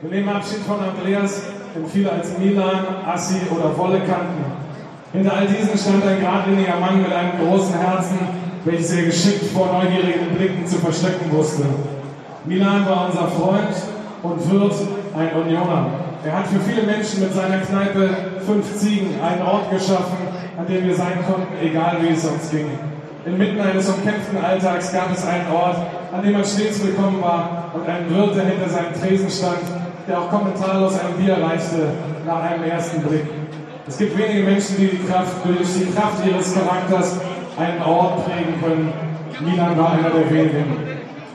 Wir nehmen Abschied von Andreas, den viele als Milan, Assi oder Wolle kannten. Hinter all diesen stand ein geradliniger Mann mit einem großen Herzen, welches er geschickt vor neugierigen Blicken zu verstecken wusste. Milan war unser Freund und wird ein Unioner. Er hat für viele Menschen mit seiner Kneipe Fünf Ziegen einen Ort geschaffen, an dem wir sein konnten, egal wie es uns ging. Inmitten eines umkämpften Alltags gab es einen Ort, an dem man stets willkommen war und einen Wirt, der hinter seinem Tresen stand, der auch kommentarlos ein Bier reichte nach einem ersten Blick. Es gibt wenige Menschen, die die Kraft, durch die Kraft ihres Charakters einen Ort prägen können. Milan war einer der wenigen.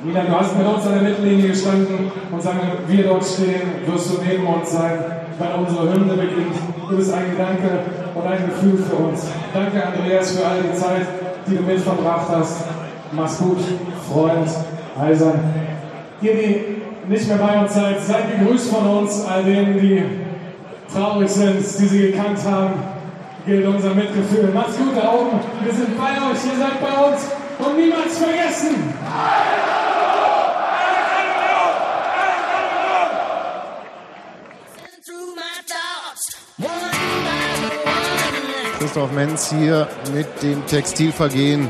Milan, du hast mit uns an der Mittellinie gestanden und sagen, wir dort stehen, wirst du neben uns sein, weil unsere Hymne beginnt. Du bist ein Gedanke und ein Gefühl für uns. Danke, Andreas, für all die Zeit, die du mit verbracht hast. Mach's gut, Freund, Eisern. Ihr, die nicht mehr bei uns seid, seid gegrüßt von uns, all denen, die traurig sind, die sie gekannt haben. Gilt unser Mitgefühl. Macht's gut da oben. Wir sind bei euch, ihr seid bei uns und niemals vergessen. Christoph Menz hier mit dem Textilvergehen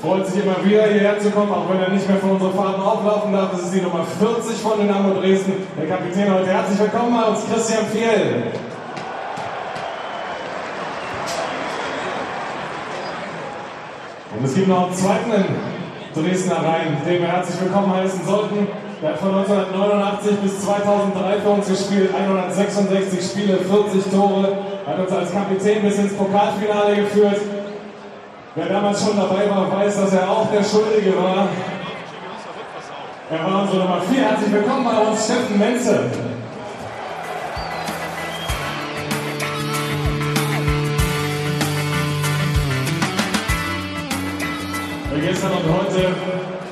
freut sich immer wieder hierher zu kommen, auch wenn er nicht mehr von unseren Farben auflaufen darf. Das ist die Nummer 40 von Dynamo Dresden, der Kapitän heute. Herzlich willkommen bei uns, Christian Fiel. Und es gibt noch einen zweiten Dresdner Rhein, den wir herzlich willkommen heißen sollten. Er hat von 1989 bis 2003 für uns gespielt, 166 Spiele, 40 Tore, hat uns als Kapitän bis ins Pokalfinale geführt. Wer damals schon dabei war, weiß, dass er auch der Schuldige war. Er war unsere Nummer 4. Herzlich willkommen bei uns, Steffen Menze. Wer gestern und heute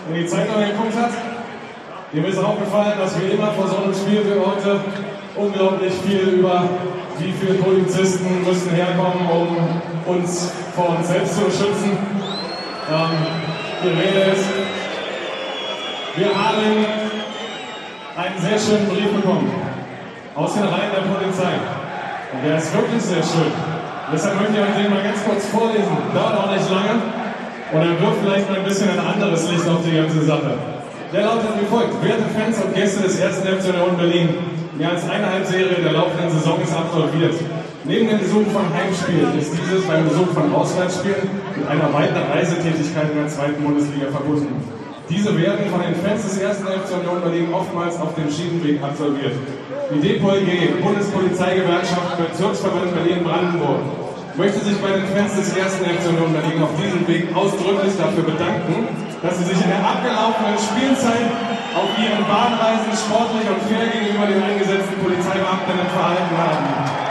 in die Zeitung geguckt hat, dem ist aufgefallen, dass wir immer vor so einem Spiel wie heute unglaublich viel über wie viele Polizisten müssen herkommen, um uns vor uns selbst zu schützen. Ähm, die Rede ist, wir haben einen sehr schönen Brief bekommen aus den Reihen der Polizei. Und der ist wirklich sehr schön. Deshalb möchte ich euch den mal ganz kurz vorlesen. Dauert auch nicht lange. Und er wirft vielleicht mal ein bisschen ein anderes Licht auf die ganze Sache. Der lautet wie folgt. Werte Fans und Gäste des 1. FC Union Berlin, mehr als eine Halbserie der laufenden Saison ist absolviert. Neben dem Besuch von Heimspielen ist dieses beim Besuch von Auswärtsspielen mit einer weiteren Reisetätigkeit in der zweiten Bundesliga verbunden. Diese werden von den Fans des 1. FC Union Berlin oftmals auf dem Schienenweg absolviert. Die DPOLG, Bundespolizeigewerkschaft Bezirksverband Berlin-Brandenburg, möchte sich bei den Fans des ersten FC Union Berlin auf diesem Weg ausdrücklich dafür bedanken, dass sie sich in der abgelaufenen Spielzeit auf ihren Bahnreisen sportlich und fair gegenüber den eingesetzten Polizeibeamtinnen verhalten haben.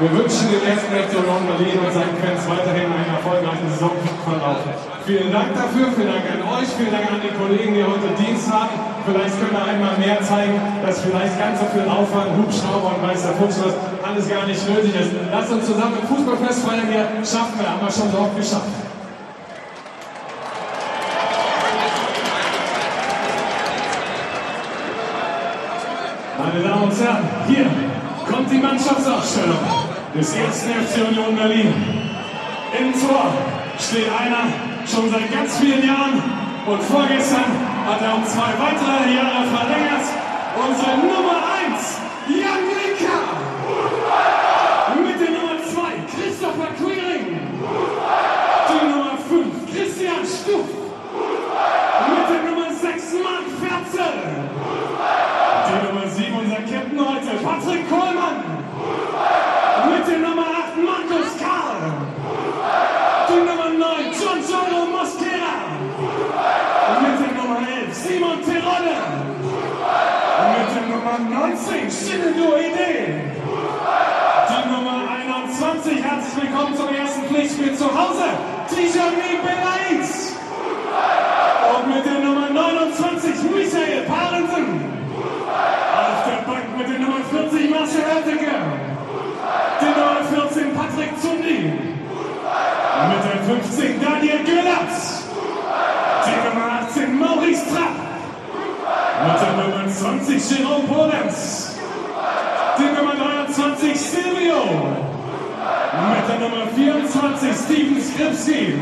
Wir wünschen den ersten FC Union Berlin und seinen Fans weiterhin einen erfolgreichen Saisonverlauf. Vielen Dank dafür, vielen Dank an euch, vielen Dank an die Kollegen, die heute Dienst haben. Vielleicht können wir einmal mehr zeigen, dass vielleicht ganz so viel Aufwand, Hubschrauber und Meister Fuchslos alles gar nicht nötig ist. Lasst uns zusammen ein Fußballfest feiern hier. Schaffen wir, haben wir schon so oft geschafft. Meine Damen und Herren, hier kommt die Mannschaftsausstellung des ersten FC Union Berlin. Im Tor steht einer schon seit ganz vielen Jahren und vorgestern hat er um zwei weitere Jahre verlängert. Unsere Nummer 1, Jan 21, Shinigyo Idee. Die Nummer 21, herzlich willkommen zum ersten Pflichtspiel zu Hause. Tijani Belait. Und mit der Nummer 29, Michael Parensen. Auf der Bank mit der Nummer 40, Marcel Oerdecker. Die Nummer 14, Patrick Zundi. Mit der 15, Daniel Göllert. 23 Jerome Polenz. Die Nummer 23 Silvio. Mit der Nummer 24 Steven Skripski.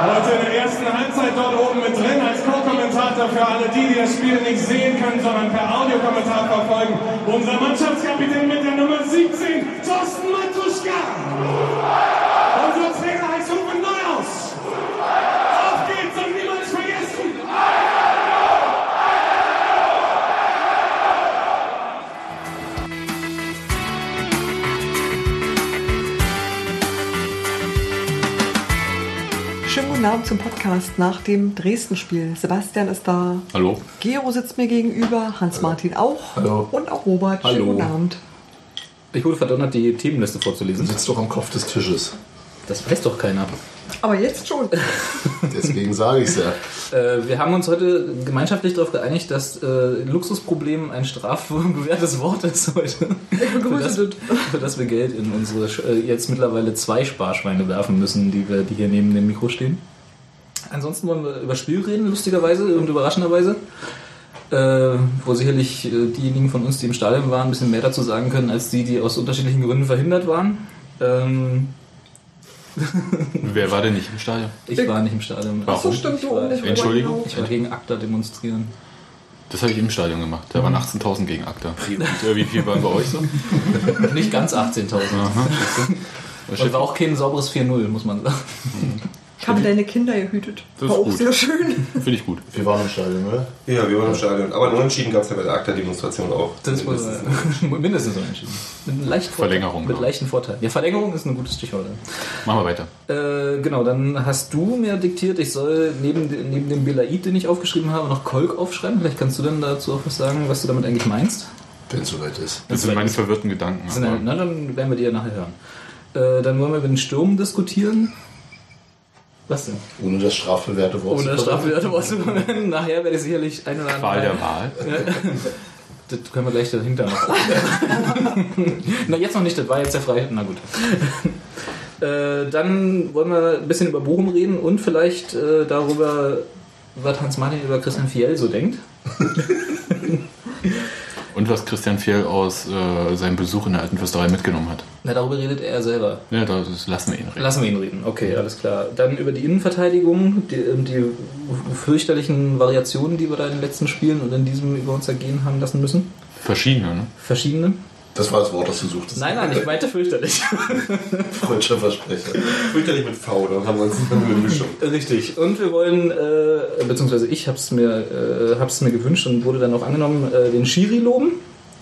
Heute in der ersten Halbzeit dort oben mit drin als Co-Kommentator für alle die, die das Spiel nicht sehen können, sondern per Audiokommentar verfolgen. Unser Mannschaftskapitän mit der Nummer 17, Thorsten Matuschka. Guten Abend zum Podcast nach dem Dresden-Spiel. Sebastian ist da. Hallo. Gero sitzt mir gegenüber, Hans-Martin auch. Hallo. Und auch Robert. Schönen Hallo. guten Abend. Ich wurde verdonnert, die Themenliste vorzulesen. Sitzt doch am Kopf des Tisches. Das weiß doch keiner. Aber jetzt schon. Deswegen sage ich es ja. Äh, wir haben uns heute gemeinschaftlich darauf geeinigt, dass äh, Luxusproblem ein strafbewährtes Wort ist heute. Ich Für begrüße das. für das wir Geld in unsere äh, jetzt mittlerweile zwei Sparschweine werfen müssen, die, wir, die hier neben dem Mikro stehen. Ansonsten wollen wir über Spiel reden, lustigerweise und überraschenderweise. Äh, wo sicherlich äh, diejenigen von uns, die im Stadion waren, ein bisschen mehr dazu sagen können, als die, die aus unterschiedlichen Gründen verhindert waren. Ähm, Wer war denn nicht im Stadion? ich war nicht im Stadion. Warum? So stimmt du rum, Entschuldigung? Ich war gegen ACTA demonstrieren. Das habe ich im Stadion gemacht. Da waren 18.000 gegen ACTA. Und, äh, wie viel waren bei euch so? Nicht ganz 18.000. Und war auch kein sauberes 4-0, muss man sagen. Haben deine Kinder gehütet. Das War ist auch gut. sehr schön. Finde ich gut. Wir waren im Stadion, oder? Ja, wir waren im Stadion. Aber einen Unentschieden gab es ja bei der ACTA-Demonstration auch. Das war Mindestens. mindestens unentschieden. Mit einem leichten Vorteil. Verlängerung, Mit ja. leichten Vorteil. Ja, Verlängerung ist ein gutes Stichwort. Machen wir weiter. Äh, genau, dann hast du mir diktiert, ich soll neben, neben dem Belaid, den ich aufgeschrieben habe, noch Kolk aufschreiben. Vielleicht kannst du dann dazu auch was sagen, was du damit eigentlich meinst. Wenn es soweit ist. Das sind meine verwirrten Gedanken. Sind na, dann werden wir die ja nachher hören. Äh, dann wollen wir über den Sturm diskutieren. Was denn? Ohne das strafbewährte Wort. Ohne zu Strafwerte was zu verwenden. Nachher werde ich sicherlich ein oder andere. Qual der Wahl. Das können wir gleich dahinter noch. Na, jetzt noch nicht, das war jetzt der Freitag. Na gut. Äh, dann wollen wir ein bisschen über Bochum reden und vielleicht äh, darüber, was Hans-Martin über Christian Fiel so denkt. Und was Christian Fjell aus äh, seinem Besuch in der alten Fürsterei mitgenommen hat. Na, darüber redet er selber. Ja, das lassen wir ihn reden. Lassen wir ihn reden. Okay, alles klar. Dann über die Innenverteidigung, die, die fürchterlichen Variationen, die wir da in den letzten Spielen und in diesem über uns ergehen haben lassen müssen. Verschiedene, ne? Verschiedene. Das war das Wort, das du suchtest. Nein, nein, ich meinte fürchterlich. Freudscher Versprecher. Fürchterlich mit V, dann haben wir uns eine Mischung. Richtig. Und wir wollen, äh, beziehungsweise ich habe es mir, äh, hab's mir gewünscht und wurde dann auch angenommen, äh, den Schiri loben,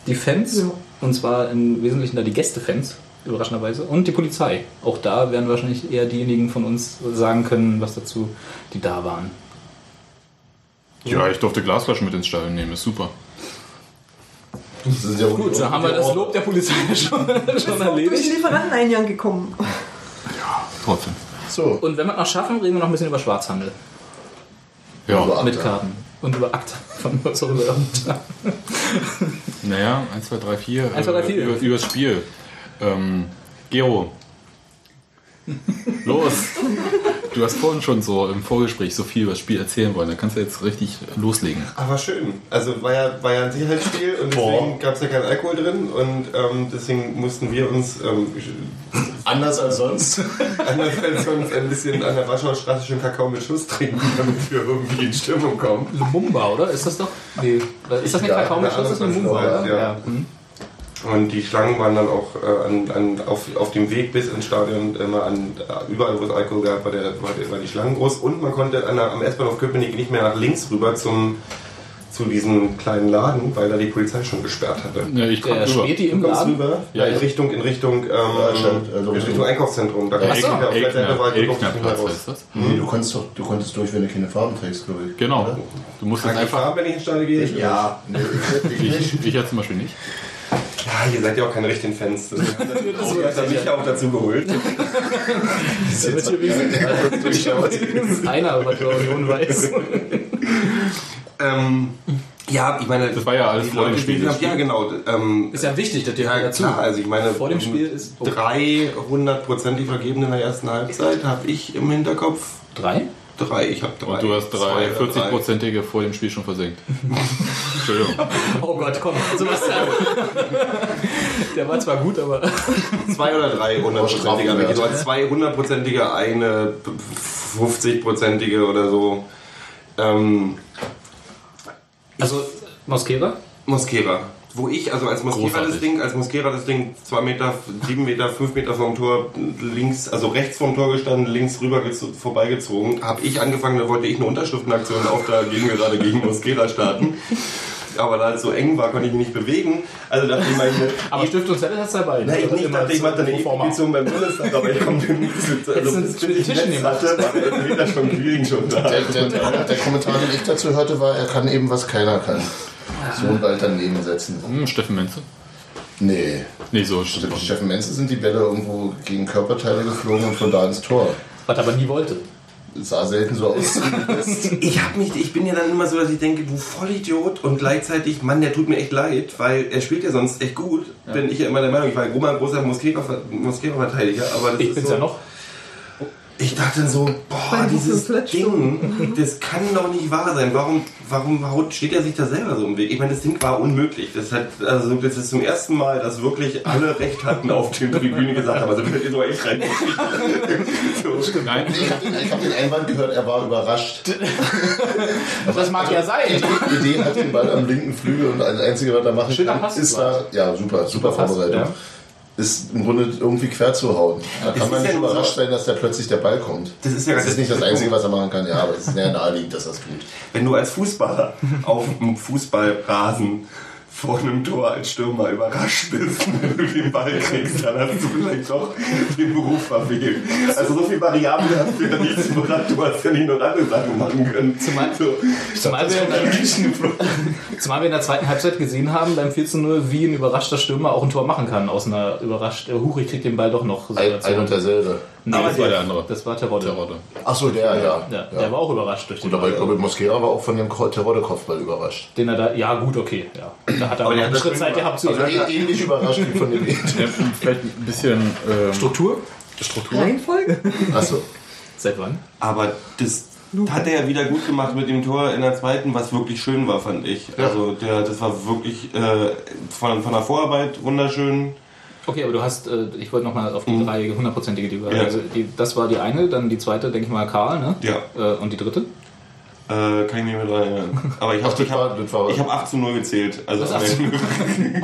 die Fans, und zwar im Wesentlichen da die Gästefans, überraschenderweise, und die Polizei. Auch da werden wahrscheinlich eher diejenigen von uns sagen können, was dazu, die da waren. Ja, ich durfte Glasflaschen mit ins Stadion nehmen, ist super. Das ist ja Gut, dann haben wir das Lob der Polizei schon, schon Durch den erledigt. Lieferanteneingang gekommen. Trotzdem. So, Und wenn wir es noch schaffen, reden wir noch ein bisschen über Schwarzhandel Ja, Über mit. Karten. Und über Akta. Von Akta. naja, 1, 2, 3, 4. 1, 2, 3, 4. Über, übers Spiel. Ähm, Gero. Los! Du hast vorhin schon so im Vorgespräch so viel über das Spiel erzählen wollen. Da kannst du jetzt richtig loslegen. Aber schön. Also war ja, war ja ein Sicherheitsspiel und deswegen gab es ja keinen Alkohol drin und ähm, deswegen mussten wir uns ähm, Anders als sonst. anders als sonst ein bisschen an der Warschauer Straße schön Kakao mit Schuss trinken, damit wir irgendwie in Stimmung kommen. Lumumba, oder? Ist das doch? Nee. Ist das nicht Ja, Kakao mit Schuss? Das ist Lumumba, oder? heißt, ja. Hm. Und die Schlangen waren dann auch äh, an, an, auf, auf dem Weg bis ins Stadion immer an äh, überall, wo es Alkohol gab, war, der, war, der, war die Schlangen groß. Und man konnte an der, am S-Bahnhof Köpenick nicht mehr nach links rüber zum, zu diesem kleinen Laden, weil da die Polizei schon gesperrt hatte. Ja, ich komm Der rüber. Späti im Du kommst Laden. rüber? Ja, in ich- Richtung, in Richtung, ähm, also in Richtung- Einkaufszentrum. Da kannst du so. auf der Seite die Elknerplatz raus. das. Nee, du konntest, doch, du konntest durch, wenn du keine Farben trägst, glaube ich. Genau. Oder? Du musst Kann jetzt ich einfach. fahren, wenn ich ins Stadion gehe? Ja, nee, ich, ich nicht. Ich, ich ja zum Beispiel nicht. Ja, ihr seid ja auch keine richtigen Fans. Das hat er mich ja auch dazu geholt. Damit hier wenigstens einer über die Union weiß. ähm, ja, ich meine, Das war ja alles die vor dem Spiel, die das haben- Ja, genau. Ähm, Ist ja wichtig, dass die ja, halt dazu. klar, also ich meine, Vor dem Spiel ist- oh. drei hundertprozentig vergeben in der ersten Halbzeit, habe ich im Hinterkopf. Drei? Drei, ich habe drei. Und du hast drei Zwei oder 40-prozentige vor dem Spiel schon versenkt. Entschuldigung. Oh Gott, komm, Sebastian. Der war zwar gut, aber. Zwei oder drei hundertprozentige. Aber Strafwert. du hast zwei hundertprozentige, eine 50-prozentige oder so. Ähm, Also, Mosquera? Mosquera. Wo ich, also als Mosquera das. Ding, als Mosquera das Ding 2 Meter, 7 Meter, 5 Meter vom Tor links, also rechts vom Tor gestanden, links rüber gezo- vorbeigezogen, habe ich angefangen, da wollte ich eine Unterschriftenaktion auf der gegen gerade gegen Mosquera starten. Aber da es so eng war, konnte ich mich nicht bewegen. Also dachte ich ich, Aber Stift und Zettel hast du dabei. na, ich nicht, dachte ich mache da eine Petition beim Bundestag, aber ich komme nicht also Tisch nehmen hatte, war der schon schon da. Der, der, der Kommentar, den ich dazu hörte, war, er kann eben, was keiner kann. So einen Ball daneben setzen. Hm, Steffen Menze? Nee. Nee, so. Für Steffen Menze sind die Bälle irgendwo gegen Körperteile geflogen und von da ins Tor. Was er aber nie wollte. Es sah selten so aus. Ich hab mich, ich bin ja dann immer so, dass ich denke, du Vollidiot und gleichzeitig, Mann, der tut mir echt leid, weil er spielt ja sonst echt gut. Bin ich ja immer der Meinung, ich war immer ein großer Mosquera-Verteidiger, aber das Ich ist bin's so, ja noch. Ich dachte so, boah, dieses. Ding, das kann doch nicht wahr sein. Warum, warum haut, steht er sich da selber so im Weg? Ich meine, das Ding war unmöglich. Das, hat, also, das ist zum ersten Mal, dass wirklich alle Recht hatten auf der Tribüne gesagt haben, also könnt ihr so echt rein. so. Nein, Ich habe den, ich hab den Einwand gehört, er war überrascht. Das mag ja sein. Die Idee hat den Ball am linken Flügel und das Einzige, was er machen kann, ist da, ja super, super Vorbereitung, ja. Ist im Grunde irgendwie quer zu hauen. Da kann man nicht ja überrascht so- sein, dass da plötzlich der Ball kommt. Das ist ja Das das ist nicht das Einzige, was er machen kann, ja, aber es ist sehr naheliegend, dass er es tut. Wenn du als Fußballer auf dem Fußballrasen vor einem Tor als Stürmer überrascht bist, wenn du den Ball kriegst, dann hast du vielleicht doch den Beruf verfehlt. Also so viel Variablen hast du ja nicht zu beraten. Du hast ja nicht noch andere Sachen machen können. Zumal- so. Zumal wir, in der, zumal wir in der zweiten Halbzeit gesehen haben, beim 4 zu 0, wie ein überraschter Stürmer auch ein Tor machen kann. Aus einer überrascht, äh, huch, ich krieg den Ball doch noch. Ein, ein und derselbe. Nee, das war der andere. das war Terodde. Terodde. Achso, der, ja. Ja, ja. Der war auch überrascht durch den Und aber ich glaube, Mosquera war auch von dem Terodde-Kopfball überrascht. Den er da, ja gut, okay. Ja. Da hat er aber Aber noch der einen hat Schritt Zeit gehabt zu Also ja. eh- ähnlich überrascht wie von dem Ja, vielleicht ein bisschen ähm, Struktur? Struktur. Reihenfolge? Achso. Seit wann? Aber das hat er ja wieder gut gemacht mit dem Tor in der zweiten, was wirklich schön war, fand ich. Also der, das war wirklich äh, von, von der Vorarbeit wunderschön. Okay, aber du hast, äh, ich wollte nochmal auf die drei hundertprozentige, die, Ja. also die, das war die eine, dann die zweite, denke ich mal, Karl, ne? Ja. Äh, und die dritte? Äh, kann ich mir nicht mehr dran erinnern. Aber ich habe das ich hab, das ich hab 8 zu 0 gezählt. Also Ende-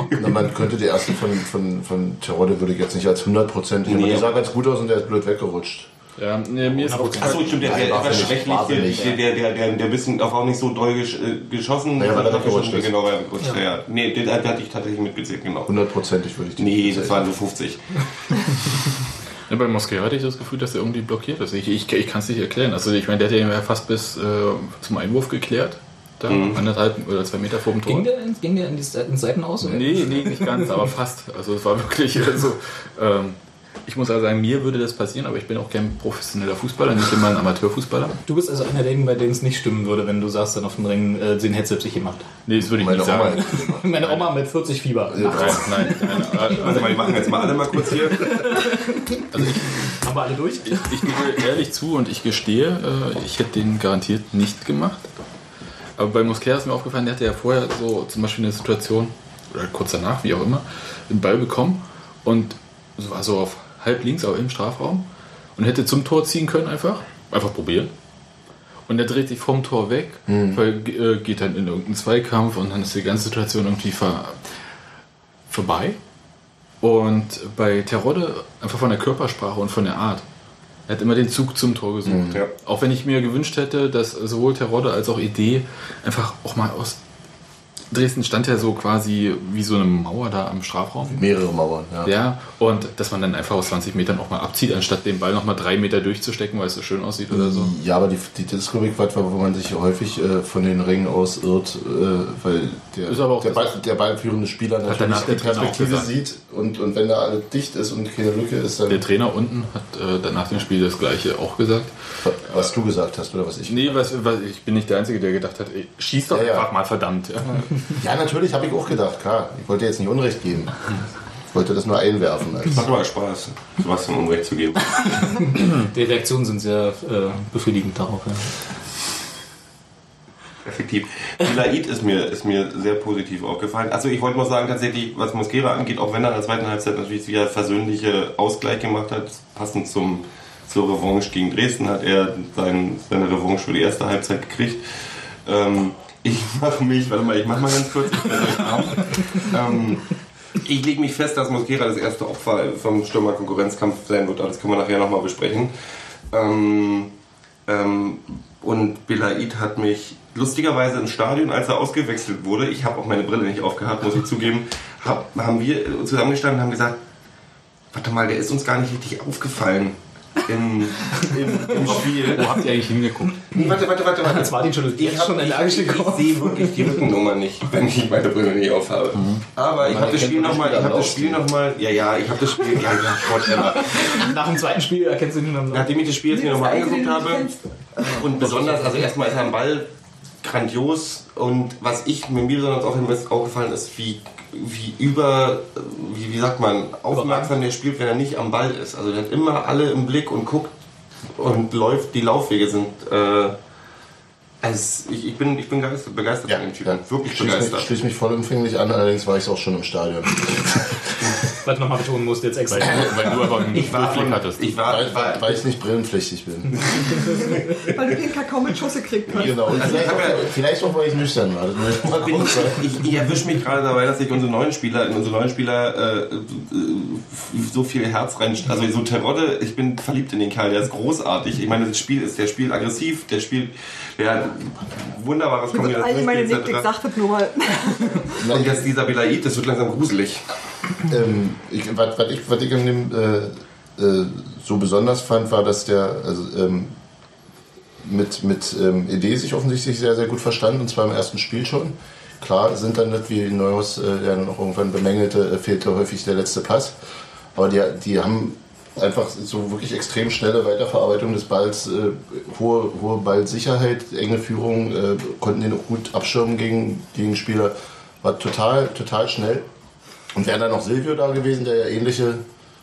Na, man könnte die erste von, von, von Terodde würde ich jetzt nicht als 100% Nee, aber die sah ganz gut aus und der ist blöd weggerutscht. Ja, nee, mir ist auch Achso, stimmt, der, der, Nein, war etwas schwächlich, der, der, der, der, der bisschen auch auch nicht so doll gesch, äh, geschossen Naja, weil er hat. weggerutscht ist. Genau, weil er weggerutscht ja. ja. Nee, den, den hatte ich tatsächlich mitgezählt, genau. Hundertprozentig würde ich die Nee, das waren so 50. Ja, bei Moskau hatte ich das Gefühl, dass er irgendwie blockiert ist. Ich, ich, ich kann es nicht erklären. Also ich meine, der hat ja fast bis äh, zum Einwurf geklärt. Da, anderthalb oder zwei Meter vor dem Tor. Ging der, ging der in die Seiten- Seitenhaus? oder? Nee, nee, nicht ganz, aber fast. Also es war wirklich so. Ähm, ich muss also sagen, mir würde das passieren, aber ich bin auch kein professioneller Fußballer, nicht immer ein Amateurfußballer. Du bist also einer derjenigen, bei denen es nicht stimmen würde, wenn du sagst dann auf dem Ring, äh, den hätte selbst ich gemacht. Nee, das würde ich Meine nicht Oma sagen. Meine Oma mit 40 Fieber. Nein, nein, nein. Also wir machen jetzt mal alle mal kurz hier. Haben wir alle durch? Ich gebe ehrlich zu und ich gestehe, äh, ich hätte den garantiert nicht gemacht. Aber bei Mosquera ist mir aufgefallen, der hatte ja vorher so zum Beispiel eine Situation, oder kurz danach, wie auch immer, den Ball bekommen und war so auf halb links, aber im Strafraum und hätte zum Tor ziehen können einfach. Einfach probieren. Und er dreht sich vom Tor weg, weil, äh, geht dann in irgendeinen Zweikampf und dann ist die ganze Situation irgendwie ver vorbei. Und bei Terodde einfach von der Körpersprache und von der Art. Er hat immer den Zug zum Tor gesucht. Ja. Auch wenn ich mir gewünscht hätte, dass sowohl Terodde als auch Idee einfach auch mal aus Dresden stand ja so quasi wie so eine Mauer da am Strafraum. Mehrere Mauern, ja. Ja, und dass man dann einfach aus 20 Metern auch mal abzieht, anstatt den Ball noch mal drei Meter durchzustecken, weil es so schön aussieht oder so. Ja, aber die, die, ich, was, wo man sich häufig äh, von den Ringen aus irrt, äh, weil der, Ist aber auch der, Ball, der ballführende Spieler natürlich danach die Perspektive sieht und, und wenn da alles dicht ist und keine Lücke ist, dann Der Trainer unten hat äh, dann nach dem Spiel das Gleiche auch gesagt. was du gesagt hast oder was ich. Nee, was, was, ich bin nicht der Einzige, der gedacht hat, ey, schieß doch Ja, ja. einfach mal, verdammt. Ja. Ja, natürlich habe ich auch gedacht, klar. Ich wollte jetzt nicht Unrecht geben. Ich wollte das nur einwerfen. Als Macht mal Spaß, Sebastian Unrecht zu geben. Die Reaktionen sind sehr äh, befriedigend darauf. Ja. Effektiv. Laid ist mir, ist mir sehr positiv aufgefallen. Also ich wollte noch sagen, tatsächlich, was Mosquera angeht, auch wenn er in der zweiten Halbzeit natürlich wieder versöhnliche Ausgleich gemacht hat, passend zum, zur Revanche gegen Dresden, hat er sein, seine Revanche für die erste Halbzeit gekriegt. Ähm, ich mache mich, warte mal, ich mache mal ganz kurz, ich ähm, ich lege mich fest, dass Mosquera das erste Opfer vom Stürmer-Konkurrenzkampf sein wird, aber das können wir nachher nochmal besprechen. Ähm, ähm, und Belaid hat mich lustigerweise im Stadion, als er ausgewechselt wurde, ich habe auch meine Brille nicht aufgehabt, muss ich zugeben, hab, haben wir zusammengestanden und haben gesagt, warte mal, der ist uns gar nicht richtig aufgefallen im, im, im Spiel. Wo habt ihr eigentlich hingeguckt? Nee, warte, warte, warte, warte. Jetzt war die schon, Ich, schon ich, energisch ich, gekommen. sehe wirklich die Rückennummer nicht, wenn ich meine Brille nicht aufhabe. Aber ich habe das Spiel nochmal, ich habe das Spiel nochmal, ja, ja, ich habe das Spiel, ja, ja, whatever. Nach dem zweiten Spiel erkennst du ihn dann Nachdem ich das Spiel jetzt mir nochmal angeguckt habe und besonders, also erstmal ist er am Ball grandios und was ich mir besonders auch aufgefallen ist, wie, wie über, wie, wie sagt man, aufmerksam der spielt, wenn er nicht am Ball ist. Also der hat immer alle im Blick und guckt und läuft, die Laufwege sind, äh, also ich, ich bin, ich bin begeistert, begeistert Ja, von dem Typen, ja. wirklich Schließ mich, begeistert. schließ mich vollumfänglich an, allerdings war ich auch schon im Stadion. Was ich nochmal betonen musste jetzt extra. Weil du aber einen Ich war, Durchblick hattest. ich war, Weil, weil, weil ich nicht brillenpflichtig bin. Weil du den Kakao mit Schuss gekriegt hast. Genau. Und vielleicht, auch, vielleicht auch, weil ich nüchtern war. Ich ich, ich erwische mich gerade dabei, dass ich unsere neuen Spieler, in unsere neuen Spieler äh, äh, so viel Herz rein, also so Terodde, ich bin verliebt in den Kerl, der ist großartig. Ich meine, das Spiel ist, der spielt aggressiv, der spielt, der hat wunderbares Ich muss allgemeine Kombinationsspiel Nick, ich etc. sag das nur mal. Und jetzt dieser Belaid, das wird langsam gruselig. Ähm, was, was, ich, ich an dem äh, äh, so besonders fand, war, dass der also, ähm, mit, mit ähm, Idee sich offensichtlich sehr, sehr gut verstanden, und zwar im ersten Spiel schon. Klar sind dann nicht, wie Neuhaus äh, ja noch irgendwann bemängelte, äh, fehlte häufig der letzte Pass. Aber die, die haben einfach so wirklich extrem schnelle Weiterverarbeitung des Balls, äh, hohe, hohe Ballsicherheit, enge Führung, äh, konnten den auch gut abschirmen gegen, gegen Spieler. War total, total schnell. Und wäre da noch Silvio da gewesen, der ja ähnliche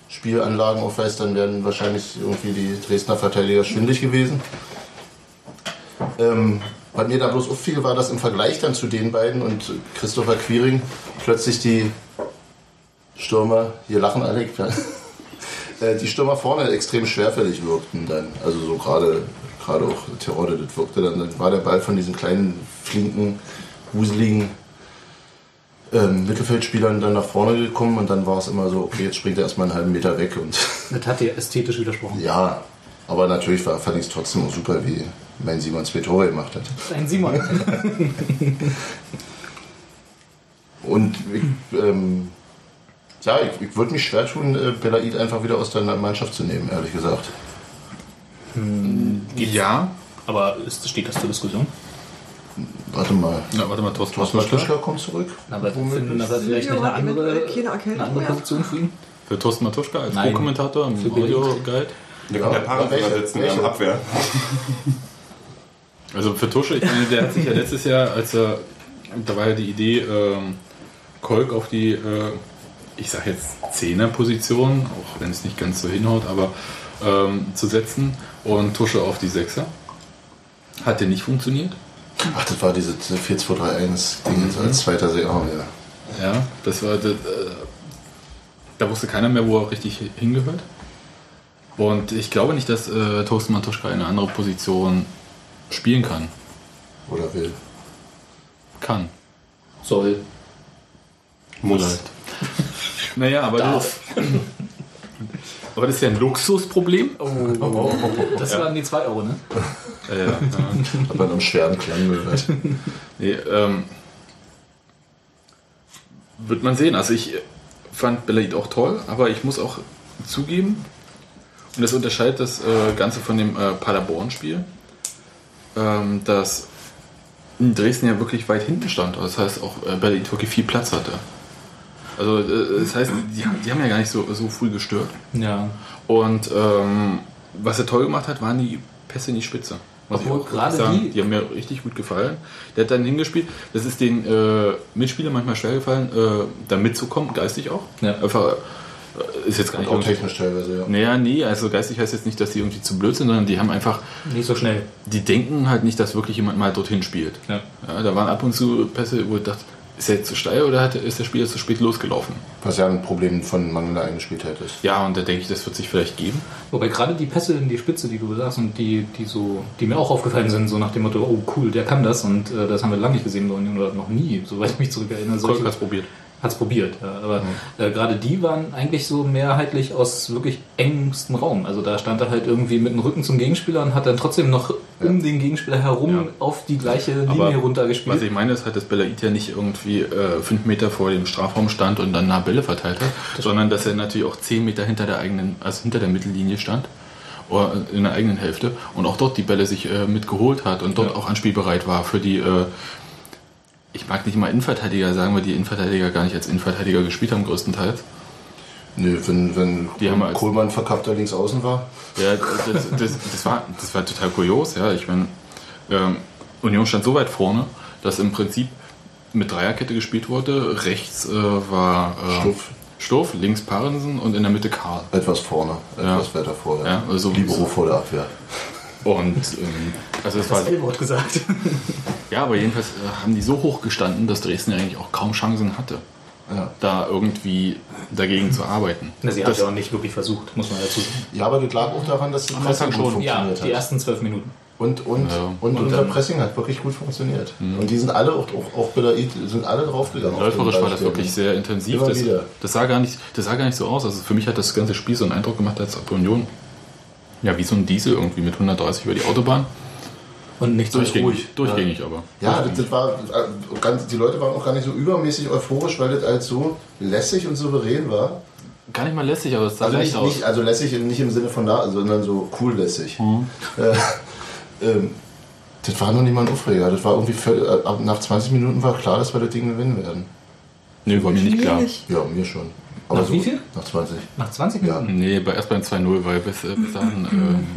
Spielanlagen aufweist, dann wären wahrscheinlich irgendwie die Dresdner Verteidiger schwindig gewesen. Ähm, was mir da bloß auffiel, war, dass im Vergleich dann zu den beiden und Christopher Quiring plötzlich die Stürmer, hier lachen alle, äh, die Stürmer vorne extrem schwerfällig wirkten dann. Also so gerade gerade auch Terodde, das wirkte dann, dann war der Ball von diesen kleinen, flinken, wuseligen ähm, Mittelfeldspielern dann nach vorne gekommen und dann war es immer so, okay, jetzt springt er erstmal einen halben Meter weg und Das hat dir ästhetisch widersprochen. ja, aber natürlich war, fand ich es trotzdem auch super, wie mein Simon zwei Tore gemacht hat. Ein Simon. Und ich, ähm, ja, ich, ich würde mich schwer tun, äh, Belaid einfach wieder aus der Mannschaft zu nehmen, ehrlich gesagt. Ja. Aber ist, steht das zur Diskussion? Warte mal. Na, warte mal, Thorsten Thorsten Matuschka. Kommt zurück. Aber finden wir vielleicht nicht eine andere, eine andere ja. Position für ihn? Für Thorsten Matuschka als. Co-Kommentator im. Audio-Guide. Der kann der Paare sitzen in Abwehr. Also für Tusche, ich meine, der hat sich ja letztes Jahr, als er, da war ja die Idee, ähm, Kolk auf die, äh, ich sag jetzt Zehner-Position, auch wenn es nicht ganz so hinhaut, aber ähm, zu setzen und Tusche auf die Sechser. Hat der nicht funktioniert. Ach, das war diese 4-2-3-1-Ding jetzt als zweiter Saison, ja. Ja, das war, das, äh, da wusste keiner mehr, wo er richtig hingehört. Und ich glaube nicht, dass äh, Thorsten Matuschka in eine andere Position spielen kann. Oder will. Kann. Soll. Muss. Naja, aber Darf. Aber das ist ja ein Luxusproblem. Das waren die 2 Euro, ne? Äh, ja, Hat man einen schweren Klang gehört. nee, ähm, wird man sehen. Also ich fand Belaid auch toll, aber ich muss auch zugeben, und das unterscheidet das äh, Ganze von dem äh, Paderborn-Spiel, ähm, dass in Dresden ja wirklich weit hinten stand. Das heißt auch äh, Belaid wirklich viel Platz hatte. Also äh, das heißt, die, die haben ja gar nicht so, so früh gestört. Ja. Und ähm, was er toll gemacht hat, waren die Pässe in die Spitze. Muss Obwohl gerade sagen. die- die haben mir richtig gut gefallen. Der hat dann hingespielt. Das ist den äh, Mitspielern manchmal schwer gefallen, äh, da mitzukommen, geistig auch. Ja. Einfach, äh, ist jetzt gar nicht auch technisch teilweise, ja. Naja, nee, also geistig heißt jetzt nicht, dass die irgendwie zu blöd sind, sondern die haben einfach, Nicht so schnell. die denken halt nicht, dass wirklich jemand mal dorthin spielt. Ja. Ja, da waren ab und zu Pässe, wo ich dachte, ist er jetzt zu steil oder hat, ist der Spieler zu spät losgelaufen? Was ja ein Problem von mangelnder Eingespieltheit ist. Ja, und da denke ich, das wird sich vielleicht geben. Wobei gerade die Pässe in die Spitze, die du sagst und die, die so, die mir auch aufgefallen sind, so nach dem Motto, oh cool, der kann das und äh, das haben wir lange nicht gesehen bei Union oder noch nie, soweit ich mich zurückerinnere. Kolk hat. Hat's probiert, ja. aber äh, gerade die waren eigentlich so mehrheitlich aus wirklich engstem Raum. Also da stand er halt irgendwie mit dem Rücken zum Gegenspieler und hat dann trotzdem noch um den Gegenspieler herum Ja. auf die gleiche Linie Aber runtergespielt. Was ich meine, ist halt, dass Belaid ja nicht irgendwie äh, fünf Meter vor dem Strafraum stand und dann nach Bälle verteilt hat, sondern dass er natürlich auch zehn Meter hinter der eigenen, also hinter der Mittellinie stand oder in der eigenen Hälfte und auch dort die Bälle sich äh, mitgeholt hat und dort Ja. auch anspielbereit war für die. Äh, ich mag nicht mal Innenverteidiger sagen, weil die Innenverteidiger gar nicht als Innenverteidiger gespielt haben größtenteils. Nö, wenn, wenn Die haben als- Kohlmann verkappter links außen war. Ja, das, das, das, war, das war total kurios. Ja. Ich meine, ähm, Union stand so weit vorne, dass im Prinzip mit Dreierkette gespielt wurde. Rechts äh, war äh, Stuff. Stuff, links Parensen und in der Mitte Karl. Etwas vorne, etwas Ja. weiter vorne. Ja, also- Libero vor der Abwehr. Und ähm, also es war, das L-Wort gesagt. ja, aber jedenfalls äh, haben die so hoch gestanden, dass Dresden eigentlich auch kaum Chancen hatte, Ja. da irgendwie dagegen zu arbeiten. Na, sie haben Das- ja auch nicht wirklich versucht, muss man dazu sagen. ja, aber das lag auch daran, dass das Am Pressing gut schon. Ja, funktioniert die hat. ersten zwölf Minuten. Und, und, Ja. und, Und unser Pressing hat wirklich gut funktioniert. Und die sind alle, auch, auch, auch Belaid, sind alle draufgegangen. Läuferisch war das wirklich sehr intensiv. Immer Das, das, sah gar nicht, das sah gar nicht so aus. Also für mich hat das ganze Spiel so einen Eindruck gemacht, als ob Union ja wie so ein Diesel irgendwie mit 130 über die Autobahn. Und nicht so Durchgängig, ruhig. durchgängig aber. Ja, das, das war, äh, ganz, die Leute waren auch gar nicht so übermäßig euphorisch, weil das halt so lässig und souverän war. Gar nicht mal lässig, aber es sah Also leicht nicht, aus. nicht, also lässig nicht im Sinne von da, sondern so cool lässig. Äh, ähm, das war noch nicht mal ein Aufreger. Das war irgendwie völlig, äh, ab- nach 20 Minuten war klar, dass wir das Ding gewinnen werden. nee, war mir nicht klar. Ja, mir schon. Aber Nach wie viel? Nach 20. Nach 20 Ja. Minuten? Nee, bei, erst beim 2-0, weil bis, äh, bis dahin. Äh,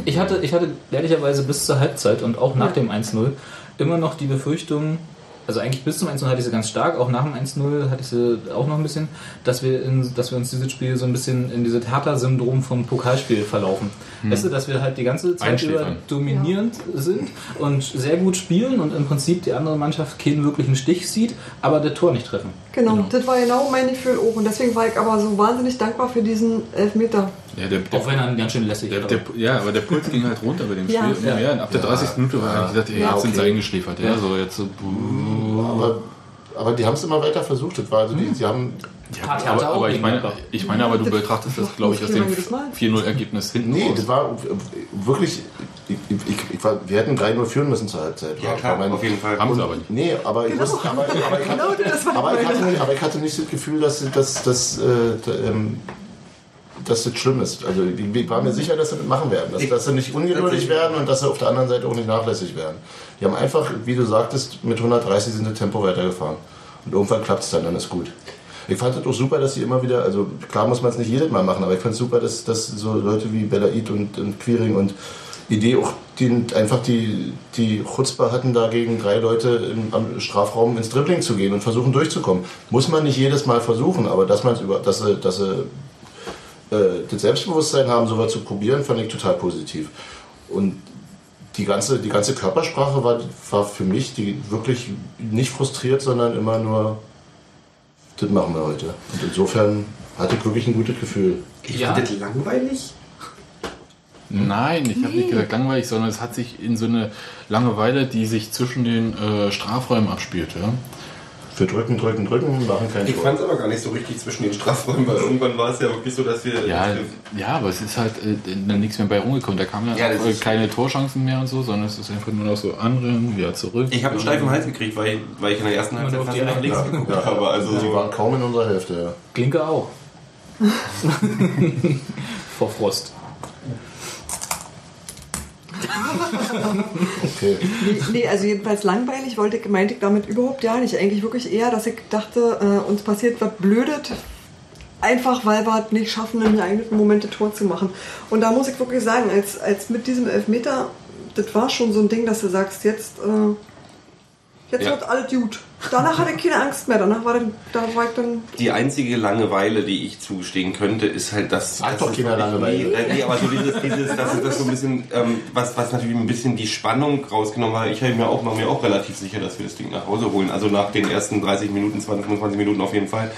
Ich hatte, ich hatte ehrlicherweise bis zur Halbzeit und auch nach dem 1-0 immer noch die Befürchtung, also eigentlich bis zum 1-0 hatte ich sie ganz stark, auch nach dem 1-0 hatte ich sie auch noch ein bisschen, dass wir, in, dass wir uns dieses Spiel so ein bisschen in dieses Hertha-Syndrom vom Pokalspiel verlaufen. Weißt du, dass wir halt die ganze Zeit über dominierend sind und sehr gut spielen und im Prinzip die andere Mannschaft keinen wirklichen Stich sieht, aber das Tor nicht treffen. Genau, das war genau mein Gefühl auch. Und deswegen war ich aber so wahnsinnig dankbar für diesen Elfmeter. Ja, der, der, Auch wenn er ganz schön lässig der, war. der, ja, aber der Puls ging halt runter bei dem Spiel. Ja. Und ab der 30. Minute war ich gesagt, ey, Ja, jetzt sind sie okay. eingeschläfert. Ja, so jetzt so. Aber, aber die haben es immer weiter versucht. Das war also die, die haben Ja, Hat aber, aber ich meine, ich meine, aber du Das betrachtest das, glaube ich, aus dem viermal jedes Mal. 4-0-Ergebnis hinten Nee, raus. das war wirklich. Ich, ich, ich war, wir hätten 3-0 führen müssen zur Halbzeit. Ja, klar, War mein- auf jeden Fall. Haben sie aber nicht. Nee, aber ich, wusste, aber, aber, ich Genau, hatte, aber, ich meine- hatte, nicht- aber ich hatte nicht das Gefühl, dass, dass, dass, äh, ähm, dass das schlimm ist. Also ich ich war mir sicher, dass sie das machen werden. Dass, dass sie nicht ungeduldig werden und dass sie auf der anderen Seite auch nicht nachlässig werden. Die haben einfach, wie du sagtest, mit 130 sind das Tempo weitergefahren. Und irgendwann klappt es dann, dann ist gut. Ich fand es auch super, dass sie immer wieder, also klar muss man es nicht jedes Mal machen, aber ich fand es super, dass, dass so Leute wie Belaid und, und Quiring und Idee auch die, einfach die, die Chutzpah hatten, da gegen drei Leute im, am Strafraum ins Dribbling zu gehen und versuchen durchzukommen. Muss man nicht jedes Mal versuchen, aber dass, man's über, dass, sie, dass sie äh, das Selbstbewusstsein haben, sowas zu probieren, fand ich total positiv. Und die ganze, die ganze Körpersprache war, war für mich die wirklich nicht frustriert, sondern immer nur, das machen wir heute. Und insofern hatte ich wirklich ein gutes Gefühl. Ich Ja. finde das langweilig. Nein, ich habe nicht gesagt langweilig, sondern es hat sich in so eine Langeweile, die sich zwischen den äh, Strafräumen abspielt. Ja? Für drücken, drücken, drücken, machen kein Ich fand es aber gar nicht so richtig zwischen den Strafräumen, weil irgendwann war es ja wirklich so, dass wir. Ja, dass wir ja, aber es ist halt äh, dann nichts mehr bei rumgekommen. Da kamen Ja, ja, äh, keine Torchancen mehr und so, sondern es ist einfach nur noch so anrennen, wieder zurück. ich habe einen steifen Hals gekriegt, weil, weil ich in der ersten Halbzeit auf fast die nach links Eintracht. geguckt habe. Also Sie waren kaum in unserer Hälfte, ja. Klinke auch. Vor Frost. Okay. Nee, nee, also jedenfalls langweilig wollte meinte ich damit überhaupt gar nicht. Eigentlich wirklich eher, dass ich dachte, äh, uns passiert was Blödes, einfach weil wir es nicht schaffen, in geeigneten Momente Tor zu machen. Und da muss ich wirklich sagen, als, als mit diesem Elfmeter, das war schon so ein Ding, dass du sagst, jetzt, äh, jetzt Ja. wird alles gut. Danach hatte ich keine Angst mehr. Danach war, dann, da war ich dann die einzige Langeweile, die ich zugestehen könnte, ist halt das. Das doch wirklich- Langeweile. Nee, nee, aber so dieses, dieses das ist das so ein bisschen, ähm, was, was natürlich ein bisschen die Spannung rausgenommen hat. Ich habe mir auch, war mir auch relativ sicher, dass wir das Ding nach Hause holen. Also nach den ersten 30 Minuten, 20, 25 Minuten auf jeden Fall.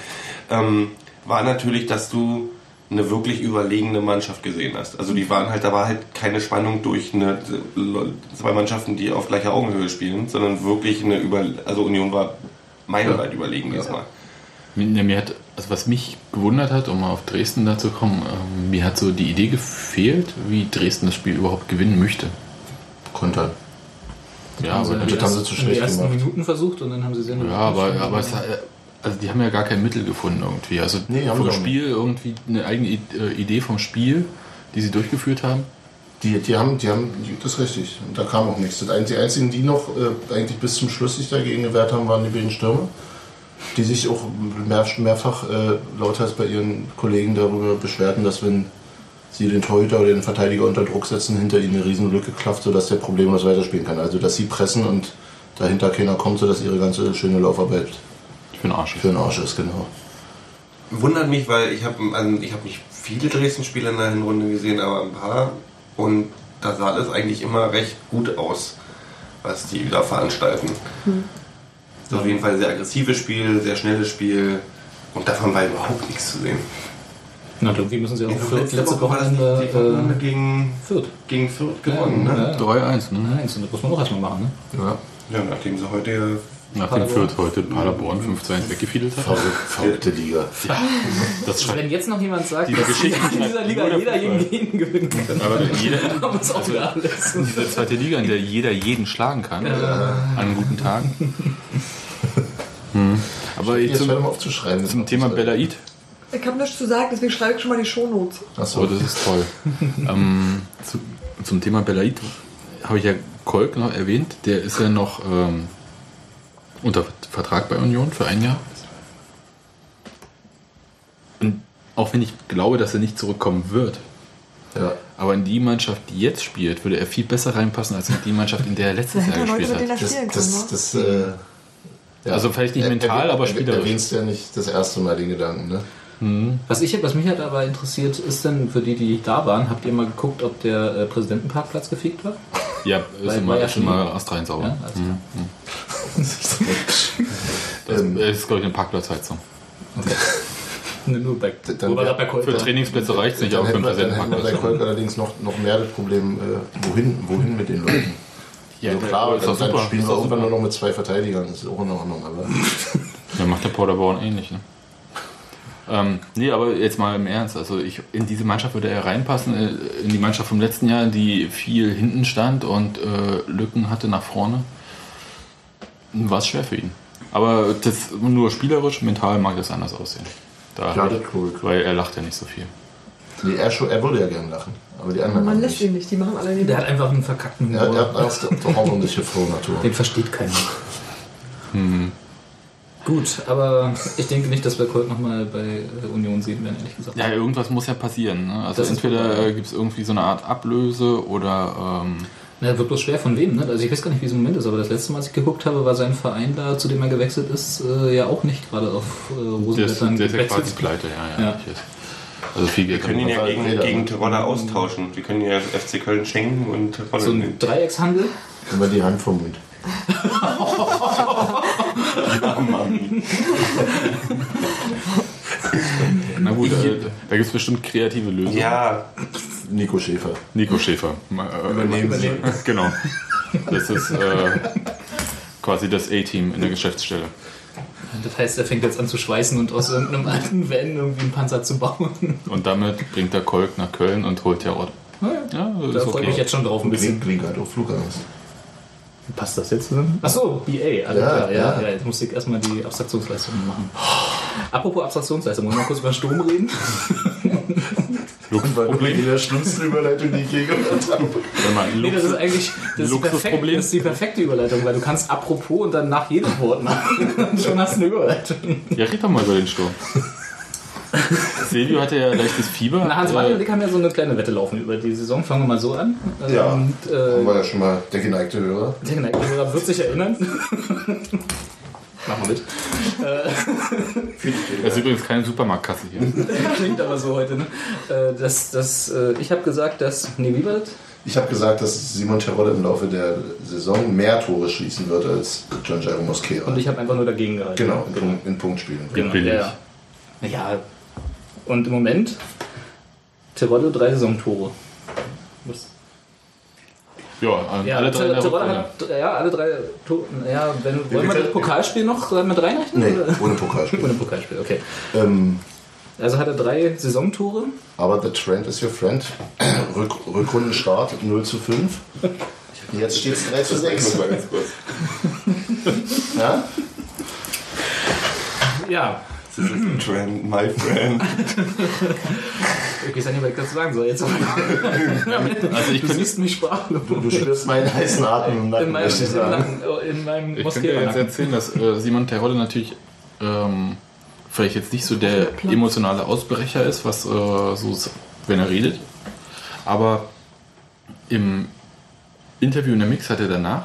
Ähm, war natürlich, dass du eine wirklich überlegene Mannschaft gesehen hast. Also die waren halt, da war halt keine Spannung durch eine, zwei Mannschaften, die auf gleicher Augenhöhe spielen, sondern wirklich eine über, also Union war meilenweit überlegen diesmal. Mir, mir hat, also was mich gewundert hat, um mal auf Dresden da zu kommen, ähm, mir hat so die Idee gefehlt, wie Dresden das Spiel überhaupt gewinnen möchte. Kontern. Ja, haben sie aber, die das haben sie ersten- zu in die schlecht ersten gemacht. Minuten versucht und dann haben sie sehr ja, aber, aber es, hat- also die haben ja gar kein Mittel gefunden irgendwie. Also Nee, vom Spiel irgendwie eine eigene äh, Idee vom Spiel, die sie durchgeführt haben. Die, die haben, die haben, das ist richtig. Und da kam auch nichts. Die einzigen, die noch äh, eigentlich bis zum Schluss sich dagegen gewehrt haben, waren die beiden Stürmer. Die sich auch mehr, mehrfach äh, lauthals bei ihren Kollegen darüber beschwerten, dass wenn sie den Torhüter oder den Verteidiger unter Druck setzen, hinter ihnen eine Riesenlücke klafft, sodass der problemlos weiterspielen kann. Also dass sie pressen und dahinter keiner kommt, sodass ihre ganze schöne Laufarbeit Für den Arsch. für den Arsch ist, genau. Wundert mich, weil ich habe also ich hab nicht viele Dresden-Spiele in der Hinrunde gesehen, aber ein paar. Und da sah das eigentlich immer recht gut aus, was die da veranstalten. Das ist auf jeden Fall ein sehr aggressives Spiel, sehr schnelles Spiel. Und davon war überhaupt nichts zu sehen. Na, irgendwie müssen sie auch Fürth letzte Wochenende äh, gegen, Fürth. gegen Fürth gewonnen. Ja, ne? ja. 3-1, ne? Nein, das muss man auch erstmal machen. Ne? Ja. Ja, nachdem sie heute ja Nachdem. Fürth heute Paderborn 5-2 weggefiedelt hat. Verrückt, verrückte Liga. Das Also schreibt wenn jetzt noch jemand sagt, Diese dass in dieser Liga jeder jeden gewinnen kann, aber jeder, haben es auch wieder alles. diese zweite Liga, in der jeder jeden schlagen kann, an guten Tagen. Hm. Aber Jetzt zum, hör doch mal auf zu schreiben. zum Thema Belaid, Ich habe nichts zu sagen, deswegen schreibe ich schon mal die Shownotes. Achso, oh, das ist toll. ähm, zu, zum Thema Belaid habe ich ja Kolk noch erwähnt, der ist ja noch ähm, unter Vertrag bei Union für ein Jahr. Und auch wenn ich glaube, dass er nicht zurückkommen wird, ja. aber in die Mannschaft, die jetzt spielt, würde er viel besser reinpassen als in die Mannschaft, in der er letztes Jahr gespielt hat. Das, kann. das, ne? das, äh, ja. Also vielleicht nicht mental, er- aber er- spielerisch. Erwähnst ja nicht das erste Mal den Gedanken, ne? Was, ich, was mich halt dabei interessiert, ist denn für die, die da waren, habt ihr mal geguckt, ob der äh, Präsidentenparkplatz gefegt war? Ja, ist Weil- immer, ist immer astrein sauber. Ja, alles klar. Das Ähm, ist, glaube ich, eine Parkplatzheizung. Ne, Nur bei, Dann wär- bei Colt Für. Trainingsplätze reicht es nicht, aber für einen wir, dann hätten wir bei. Kolk allerdings noch, noch mehr das Problem, äh, wohin, wohin mit den Leuten. Ja, also klar, ist doch dann, dann super. spielen Ist wir irgendwann nur noch mit zwei Verteidigern, das ist auch in Ordnung. Aber Ja, macht der Paderborn ähnlich. Ne? Ähm, nee, aber jetzt mal im Ernst. Also ich, in diese Mannschaft würde er reinpassen, äh, in die Mannschaft vom letzten Jahr, die viel hinten stand und äh, Lücken hatte nach vorne. War es schwer für ihn. Aber das nur spielerisch, mental mag das anders aussehen. Da, Ja, das glaube ich. weil er lacht ja nicht so viel. nee, er, schon, er würde ja gern lachen, aber die anderen Man lässt nicht. ihn nicht, die machen alle den Der hat einfach einen verkackten Er, er Humor. hat erst doch auch noch nicht geflohen, Natur. Den versteht keiner. Gut, aber ich denke nicht, dass wir Colt nochmal bei äh, Union sehen werden, ehrlich gesagt. Ja, irgendwas muss ja passieren. Ne? Also Das entweder äh, gibt es irgendwie so eine Art Ablöse oder ähm, Na, wird bloß schwer von wem, ne? Also ich weiß gar nicht, wie es im Moment ist, aber das letzte Mal, als ich geguckt habe, war sein Verein da, zu dem er gewechselt ist, äh, ja auch nicht gerade auf äh, der ist, Rosenblättern der ist ja pleite. Ja, ja. Ja. Also viel Geld Wir können ihn ja gegen, gegen? Terodde austauschen. Wir können ja FC Köln schenken und Terodde So ein nehmen. Dreieckshandel. Immer die Hand vom Mund. Na gut, äh, da gibt es bestimmt kreative Lösungen. Ja, Nico Schäfer. Nico Schäfer. Äh, Übernehmen Sie. Genau. Das ist äh, quasi das A-Team in der Geschäftsstelle. Das heißt, er fängt jetzt an zu schweißen und aus irgendeinem alten Van irgendwie einen Panzer zu bauen. Und damit bringt er Kolk nach Köln und holt Terror. Ja, Da ist freue ich mich okay. jetzt schon drauf ein bisschen. Klingt, klingt halt auf Flugangst. Passt das jetzt zusammen? Achso, BA, alles Ja, klar. Ja, ja. ja. jetzt musste ich erstmal die Abstraktionsleistungen machen. Apropos Abstraktionsleistung, wollen wir mal kurz über Sturm reden? Weil in der schlimmsten Überleitung, die ich je gehört habe. Nee, das ist eigentlich das ist, die perfekte, Luxusproblem. das ist die perfekte Überleitung, weil du kannst apropos und dann nach jedem Wort machen. Und schon hast du eine Überleitung. Ja, red doch mal über den Sturm. Silvio hatte ja leichtes Fieber. Na, Hans Äh, Wagner und ich haben ja so eine kleine Wette laufen über die Saison. Fangen wir mal so an. Ja. Und, Haben äh, wir ja schon mal der geneigte Hörer. der geneigte Hörer wird sich erinnern. Mach mal mit. Das ist übrigens keine Supermarktkasse hier. Klingt aber so heute, ne? Äh, das, das, äh, ich habe gesagt, dass. Nee, wie war das? Ich habe gesagt, dass Simon Terodde im Laufe der Saison mehr Tore schießen wird als John Jairo Mosquera. Und ich habe einfach nur dagegen gehalten. Genau, in, Punkt, in Punktspielen. Genau, ja, ja. ja. Und im Moment Terodde drei Saisontore. Was? Ja, Ja, alle drei Terodde hat ja, alle drei Tore. Ja, wenn, wollen wir das Pokalspiel noch mit reinrechnen? Nee, oder? ohne Pokalspiel. Ohne Pokalspiel, okay. ähm, Also hat er drei Saisontore. aber The Trend is your friend. Rück, Rückrundenstart 0 zu 5. Jetzt steht es 3 zu 6. mal ganz kurz. Ja? Ja, This is a trend, my friend. ich weiß ja nicht, was ich dazu sagen soll. Jetzt Also ich du siehst mich sprachlos. Du spürst meinen heißen Atem im Nacken. In meinem, in oh, in meinem Ich könnte dir jetzt erzählen, dass äh, Simon Terodde natürlich ähm, vielleicht jetzt nicht so der emotionale Ausbrecher ist, was äh, so, wenn er redet. Aber im Interview in der Mix hat er danach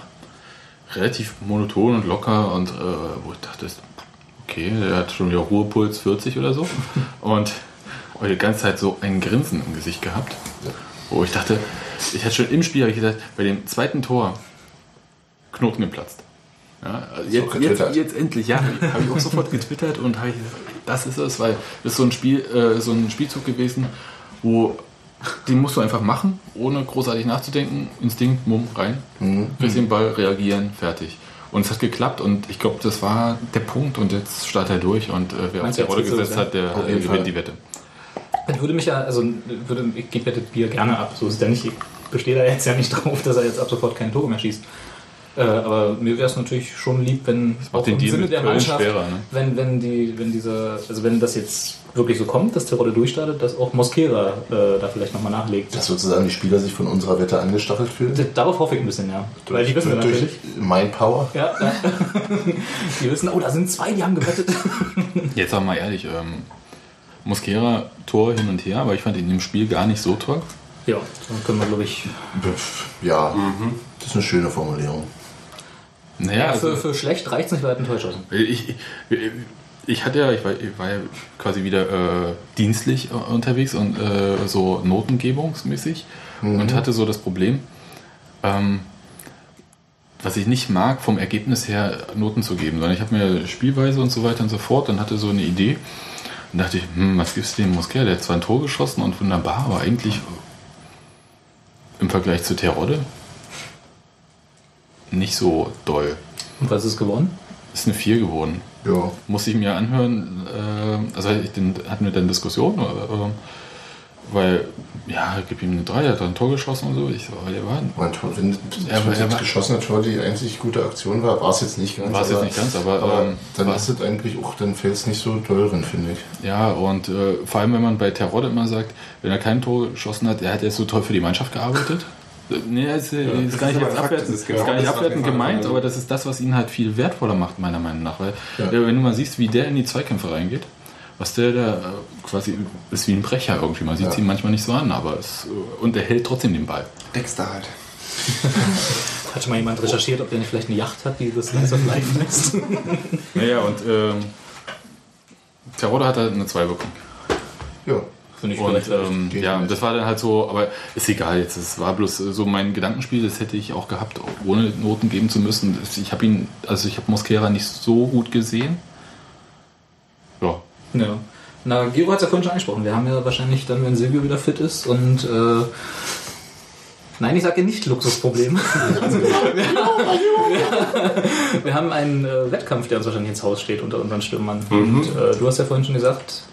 relativ monoton und locker und äh, wo ich dachte, okay, der hat schon wieder Ruhepuls 40 oder so. Und die ganze Zeit so ein Grinsen im Gesicht gehabt. Wo ich dachte, ich hatte schon im Spiel ich gesagt, bei dem zweiten Tor Knoten geplatzt. Ja, also jetzt, jetzt, jetzt endlich, ja, habe ich auch sofort getwittert und habe ich gesagt, das ist es, weil das ist so ein Spiel, äh, so ein Spielzug gewesen, wo den musst du einfach machen, ohne großartig nachzudenken, Instinkt, Mumm, rein, bisschen Ball, reagieren, fertig. Und es hat geklappt und ich glaube, das war der Punkt und jetzt startet er durch und äh, wer auf die Rolle gesetzt hat, der Auf äh, gewinnt die Wette. Das würde mich ja, also würde, ich gebe ja das Bier gerne ab. So ist ja nicht. Ich bestehe da jetzt ja nicht drauf, dass er jetzt ab sofort keine Tore mehr schießt. Äh, aber mir wäre es natürlich schon lieb, wenn macht den Deal mit Köln schwerer, ne? wenn, wenn die, wenn diese, also wenn das jetzt wirklich so kommt, dass Terodde durchstartet, dass auch Moskera äh, da vielleicht nochmal nachlegt. Dass sozusagen die Spieler sich von unserer Wette angestachelt fühlen. Darauf hoffe ich ein bisschen, ja. Weil die wissen durch natürlich. Mein Power. Ja, ja. die wissen, oh, da sind zwei, die haben gewettet. Jetzt sag mal ehrlich, ähm, Mosquera Tor hin und her, aber ich fand ihn im Spiel gar nicht so toll. ja, dann können wir, glaube ich, Ja, das ist eine schöne Formulierung. Naja, für, also, für schlecht reicht es nicht, weil er ein Tor geschossen. ich, ich, ich hatte ja, ich war, ich war ja quasi wieder äh, dienstlich äh, unterwegs und äh, so notengebungsmäßig und hatte so das Problem, ähm, was ich nicht mag, vom Ergebnis her Noten zu geben, sondern ich habe mir Spielweise und so weiter und so fort und hatte so eine Idee. Und dachte ich, hm, was gibst du dem Mosquera? Der hat zwar ein Tor geschossen und wunderbar, aber eigentlich im Vergleich zu Terodde nicht so doll. Und was ist geworden? Ist eine 4 geworden. Ja. Muss ich mir anhören, äh, also ich den, hatten wir dann Diskussion, äh, weil, ja, gib ihm eine 3, er hat ein Tor geschossen und so. Ich so, aber der war, Mein Tor, wenn Ja, aber er das war- geschossene Tor die einzig gute Aktion war, war es jetzt nicht ganz. War es jetzt nicht ganz, aber, aber ähm, dann war- ist es eigentlich auch, dann fällt es nicht so doll drin, finde ich. Ja, und äh, vor allem, wenn man bei Terodde immer sagt, wenn er kein Tor geschossen hat, er hat jetzt so toll für die Mannschaft gearbeitet. Nee, das ist, ist das gar ist nicht ein Fakt, abwertend, ist ist genau gar nicht abwertend gemeint, aber das ist das, was ihn halt viel wertvoller macht, meiner Meinung nach. Weil Ja. wenn du mal siehst, wie der in die Zweikämpfe reingeht, was der da äh, quasi ist wie ein Brecher irgendwie. Man sieht es Ja. ihm manchmal nicht so an, aber es, äh, und er hält trotzdem den Ball. Dexter halt. Hat schon mal jemand recherchiert, ob der nicht vielleicht eine Yacht hat, die das Slice of Life lässt? Naja, und ähm, Terodde hat halt eine 2 bekommen. Ja. Finde ich Und ähm, ja, nicht. das war dann halt so, aber ist egal jetzt. Es war bloß so mein Gedankenspiel, das hätte ich auch gehabt, ohne Noten geben zu müssen. Ich habe ihn, also ich habe Mosquera nicht so gut gesehen. Ja, Ja. Na, Giro hat es ja vorhin schon angesprochen. Wir haben ja wahrscheinlich dann, wenn Silvio wieder fit ist und äh, Nein, ich sage nicht Luxusproblem. wir, haben einen äh, Wettkampf, der uns wahrscheinlich ins Haus steht unter unseren Stürmern. Und äh, du hast ja vorhin schon gesagt,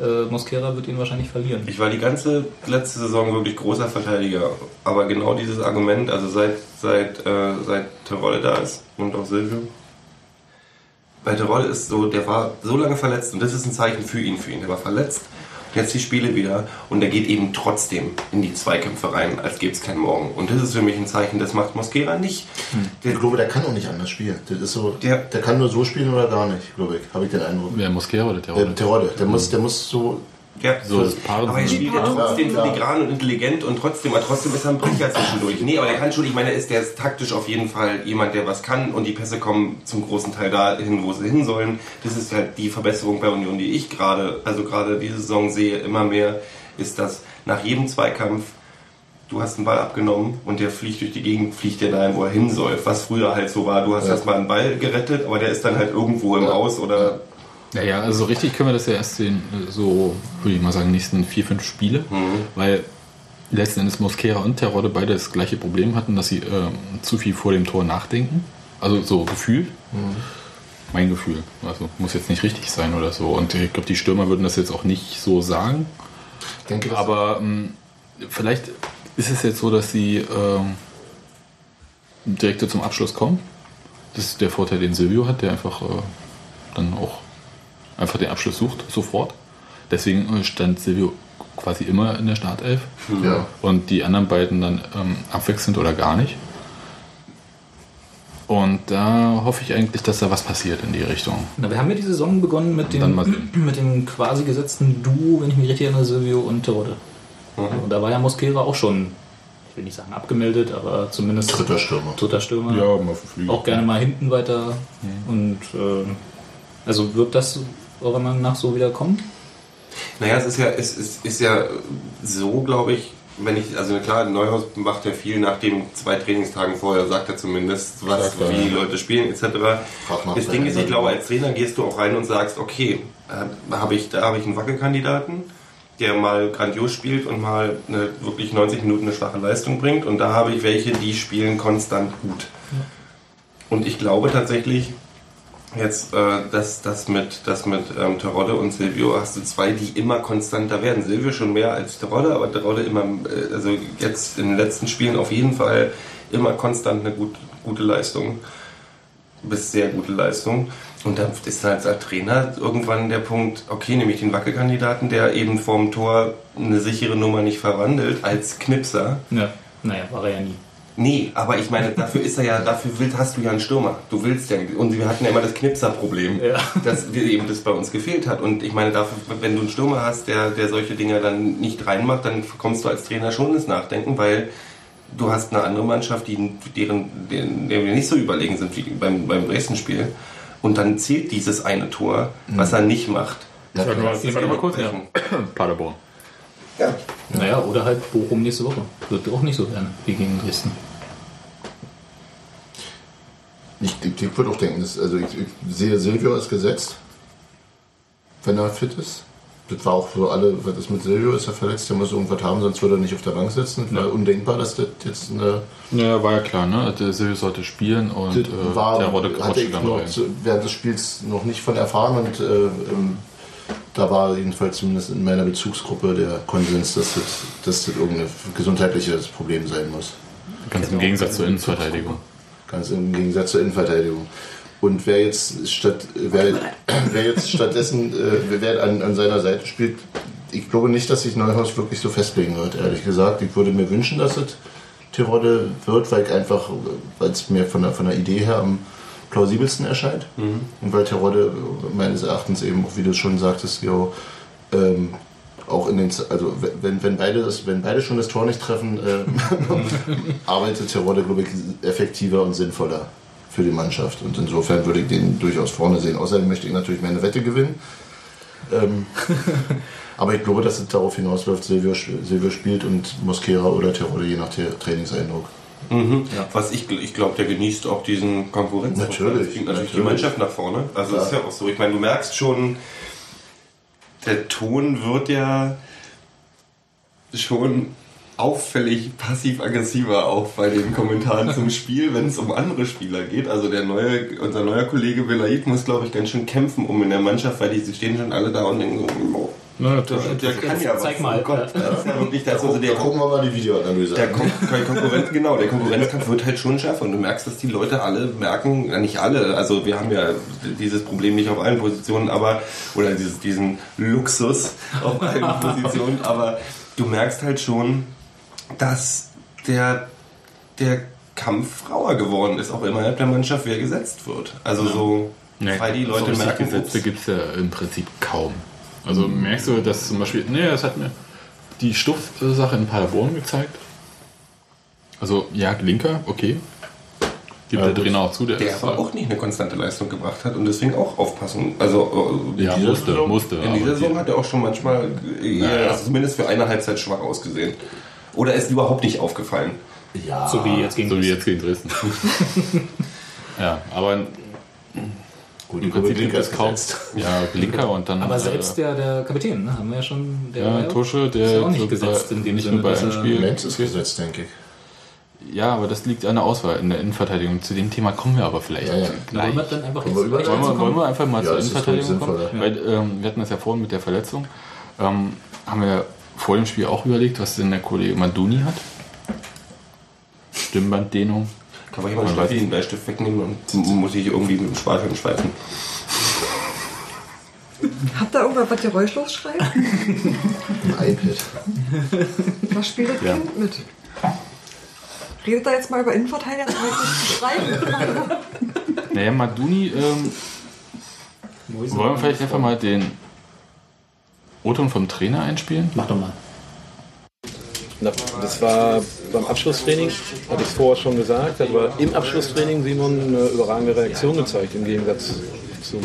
äh, Mosquera wird ihn wahrscheinlich verlieren. Ich war die ganze letzte Saison wirklich großer Verteidiger. Aber genau dieses Argument, also seit, seit, äh, seit Terolle da ist und auch Silvio. Bei Terolle ist so, der war so lange verletzt und das ist ein Zeichen für ihn, für ihn. Der war verletzt. Jetzt die Spiele wieder und er geht eben trotzdem in die Zweikämpfe rein, als gäbe es keinen Morgen. Und das ist für mich ein Zeichen, das macht Mosquera nicht. Der, Ich glaube, der kann auch nicht anders spielen. Das ist so, Der- der, kann nur so spielen oder gar nicht, glaube ich. Habe ich den Eindruck. wer Mosquera oder Terodde? Der Terodde, der muss, der muss so. Ja, So aber er spielt ja trotzdem Ja, ja. filigran und intelligent und trotzdem, aber trotzdem ist er ein Brecher zwischendurch. Nee, aber der kann schon, ich meine, er ist, der ist taktisch auf jeden Fall jemand, der was kann und die Pässe kommen zum großen Teil dahin, wo sie hin sollen. Das ist halt die Verbesserung bei Union, die ich gerade, also gerade diese Saison sehe, immer mehr, ist, dass nach jedem Zweikampf du hast einen Ball abgenommen und der fliegt durch die Gegend, fliegt der dahin, wo er hin soll. Was früher halt so war, du hast Ja. erstmal einen Ball gerettet, aber der ist dann halt irgendwo im Aus oder Naja, also so richtig können wir das ja erst sehen, äh, so würde ich mal sagen, nächsten vier, fünf Spiele, weil letzten Endes Mosquera und Terodde beide das gleiche Problem hatten, dass sie ähm, zu viel vor dem Tor nachdenken. Also so gefühlt. Mein Gefühl. Also muss jetzt nicht richtig sein oder so. Und ich glaube, die Stürmer würden das jetzt auch nicht so sagen. Ich denke, Aber ähm, vielleicht ist es jetzt so, dass sie ähm, direkt zum Abschluss kommen. Das ist der Vorteil, den Silvio hat, der einfach äh, dann auch einfach den Abschluss sucht, sofort. Deswegen äh, stand Silvio quasi immer in der Startelf ja. und die anderen beiden dann ähm, abwechselnd oder gar nicht. Und da hoffe ich eigentlich, dass da was passiert in die Richtung. Na, wir haben ja die Saison begonnen mit dem, mal mit dem quasi gesetzten Duo, wenn ich mich richtig erinnere, Silvio und Terodde. Und da war ja Mosquera auch schon, ich will nicht sagen abgemeldet, aber zumindest Dritter Stürmer. dritter Stürmer. mal dem Flügel. Auch gerne mal hinten weiter. Und äh, also wird das eurer Meinung nach so wieder kommen? Naja, es ist ja, es ist, ist ja so, glaube ich, wenn ich, also klar, Neuhaus macht ja viel nach den zwei Trainingstagen vorher, sagt er zumindest, was, er, wie die ja. Leute spielen, etc. Das Ding ist, ich glaube, als Trainer gehst du auch rein und sagst, okay, äh, hab ich, da habe ich einen Wackelkandidaten, der mal grandios spielt und mal eine, wirklich 90 Minuten eine schwache Leistung bringt und da habe ich welche, die spielen konstant gut. Und ich glaube tatsächlich, jetzt äh, das, das mit, das mit ähm, Terodde und Silvio hast du zwei, die immer konstanter werden. Silvio schon mehr als Terodde, aber Terodde immer, äh, also jetzt in den letzten Spielen auf jeden Fall immer konstant eine gut, gute Leistung. Bis sehr gute Leistung. Und dann ist halt als Trainer irgendwann der Punkt, okay, nehme ich den Wackelkandidaten, der eben vorm Tor eine sichere Nummer nicht verwandelt, als Knipser. Ja. Naja, war er ja nie. Nee, aber ich meine, dafür ist er ja, dafür willst, hast du ja einen Stürmer. Du willst ja, und wir hatten ja immer das Knipser-Problem, Ja. dass wir eben das bei uns gefehlt hat. Und ich meine, dafür, wenn du einen Stürmer hast, der, der solche Dinge dann nicht reinmacht, dann kommst du als Trainer schon ins Nachdenken, weil du hast eine andere Mannschaft, die, deren, deren, deren wir nicht so überlegen sind wie beim, beim Dresden-Spiel. Und dann zählt dieses eine Tor, was er nicht macht. Ja, Warte mal, warte kurz. Paderborn. Ja. Naja, oder halt Bochum nächste Woche. Wird auch nicht so werden wie gegen Dresden. Ich, ich, ich würde auch denken, dass, also ich, ich sehe Silvio als gesetzt, wenn er fit ist. Das war auch für alle, was ist mit Silvio, ist er verletzt, der muss irgendwas haben, sonst würde er nicht auf der Bank sitzen. Das war undenkbar, dass das jetzt eine. Ja, war ja klar, ne? Der Silvio sollte spielen und äh, war, der Rodde hatte ich noch zu, während des Spiels noch nicht von erfahren und äh, ähm, da war jedenfalls zumindest in meiner Bezugsgruppe der Konsens, dass das, dass das irgendein gesundheitliches Problem sein muss. Ganz im Gegensatz zur Innenverteidigung. Ganz im Gegensatz zur Innenverteidigung. Und wer jetzt, statt, wer, wer jetzt stattdessen äh, wer an, an seiner Seite spielt, ich glaube nicht, dass sich Neuhaus wirklich so festlegen wird, ehrlich gesagt. Ich würde mir wünschen, dass es Tirode wird, weil ich einfach, weil es mir von der, von der Idee her am plausibelsten erscheint. Und weil Tirode meines Erachtens eben, auch wie du es schon sagtest, jo, ähm, auch in den, also wenn, wenn, beide das, wenn beide schon das Tor nicht treffen, äh, arbeitet Tirode, glaube ich, effektiver und sinnvoller für die Mannschaft. Und insofern würde ich den durchaus vorne sehen. Außerdem möchte ich natürlich meine Wette gewinnen. Ähm, aber ich glaube, dass es darauf hinausläuft, Silvio, Silvio spielt und Mosquera oder Tirode, je nach Tra- Trainingseindruck. Mhm. Was ich, ich glaube, der genießt auch diesen Konkurrenz. Natürlich, Das bringt natürlich die. Mannschaft nach vorne. Also Klar. ist ja auch so. Ich meine, du merkst schon, der Ton wird ja schon auffällig passiv-aggressiver auch bei den Kommentaren zum Spiel, wenn es um andere Spieler geht. Also der neue, unser neuer Kollege Belaid muss, glaube ich, ganz schön kämpfen um in der Mannschaft, weil die sie stehen schon alle da und denken so, Na, der, der kann ja was. Zeig mal. Oh Gott, das ist ja wirklich, das also der Da gucken wir mal die Videoanalyse der an. Kon Kon Konkurrenz, genau, der Konkurrenzkampf wird halt schon schärfer und du merkst, dass die Leute alle merken, ja, nicht alle, also wir haben ja dieses Problem nicht auf allen Positionen, aber, oder dieses, diesen Luxus auf allen Positionen, aber du merkst halt schon, dass der, der Kampf rauer geworden ist, auch innerhalb der Mannschaft, wer gesetzt wird. Also so, weil die Leute so merken, Gesetze gibt es ja im Prinzip kaum. Also merkst du, dass zum Beispiel, nee, das hat mir die Stuff-Sache in Paderborn gezeigt. Also, ja, Linker, okay. Gibt Ja, der. Trainer auch zu, der, der ist aber auch nicht eine konstante Leistung gebracht hat und deswegen auch aufpassen. Also äh, ja, dieser musste, Saison- musste. In dieser Saison hat er auch schon manchmal Naja. also zumindest für eine Halbzeit schwach ausgesehen. Oder ist überhaupt nicht aufgefallen. Ja. So wie jetzt gegen so wie jetzt gegen Dresden. ja, aber Gut, im Prinzip gibt es ist kaum. Ja, Linker und dann. Aber äh, selbst der, der Kapitän, ne, haben wir ja schon. Der Ja, Tusche, ist der ja auch nicht gesetzt in dem nicht Sinne, nur bei einem Spiel. Lenz ist gesetzt, denke ich. Ja, aber das liegt an der Auswahl in der Innenverteidigung. Zu dem Thema kommen wir aber vielleicht Ja, ja. gleich. Wollen wir dann einfach Wollen wir Wollen wir, wollen kommen? wir einfach mal Ja, zur ist Innenverteidigung kommen? sinnvoller. Weil ähm, wir hatten das ja vorhin mit der Verletzung. Ähm, haben wir vor dem Spiel auch überlegt, was denn der Kollege Manduni hat. Stimmbanddehnung. Kann man hier mal Man einen weiß Steffi den Bleistift wegnehmen und muss ich irgendwie mit dem Schweifen schweifen. Habt ihr irgendwas, was geräuschlos schreibt? Ein iPad. Was spielt das Ja. Kind mit? Redet da jetzt mal über Innenverteidiger, das heißt nicht zu schreiben. Naja, Manduni, ähm, Wo ist wollen wir vielleicht einfach mal den O-Ton vom Trainer einspielen? Mach doch mal. Das war beim Abschlusstraining, hatte ich es vorher schon gesagt, aber im Abschlusstraining Simon eine überragende Reaktion gezeigt, im Gegensatz zum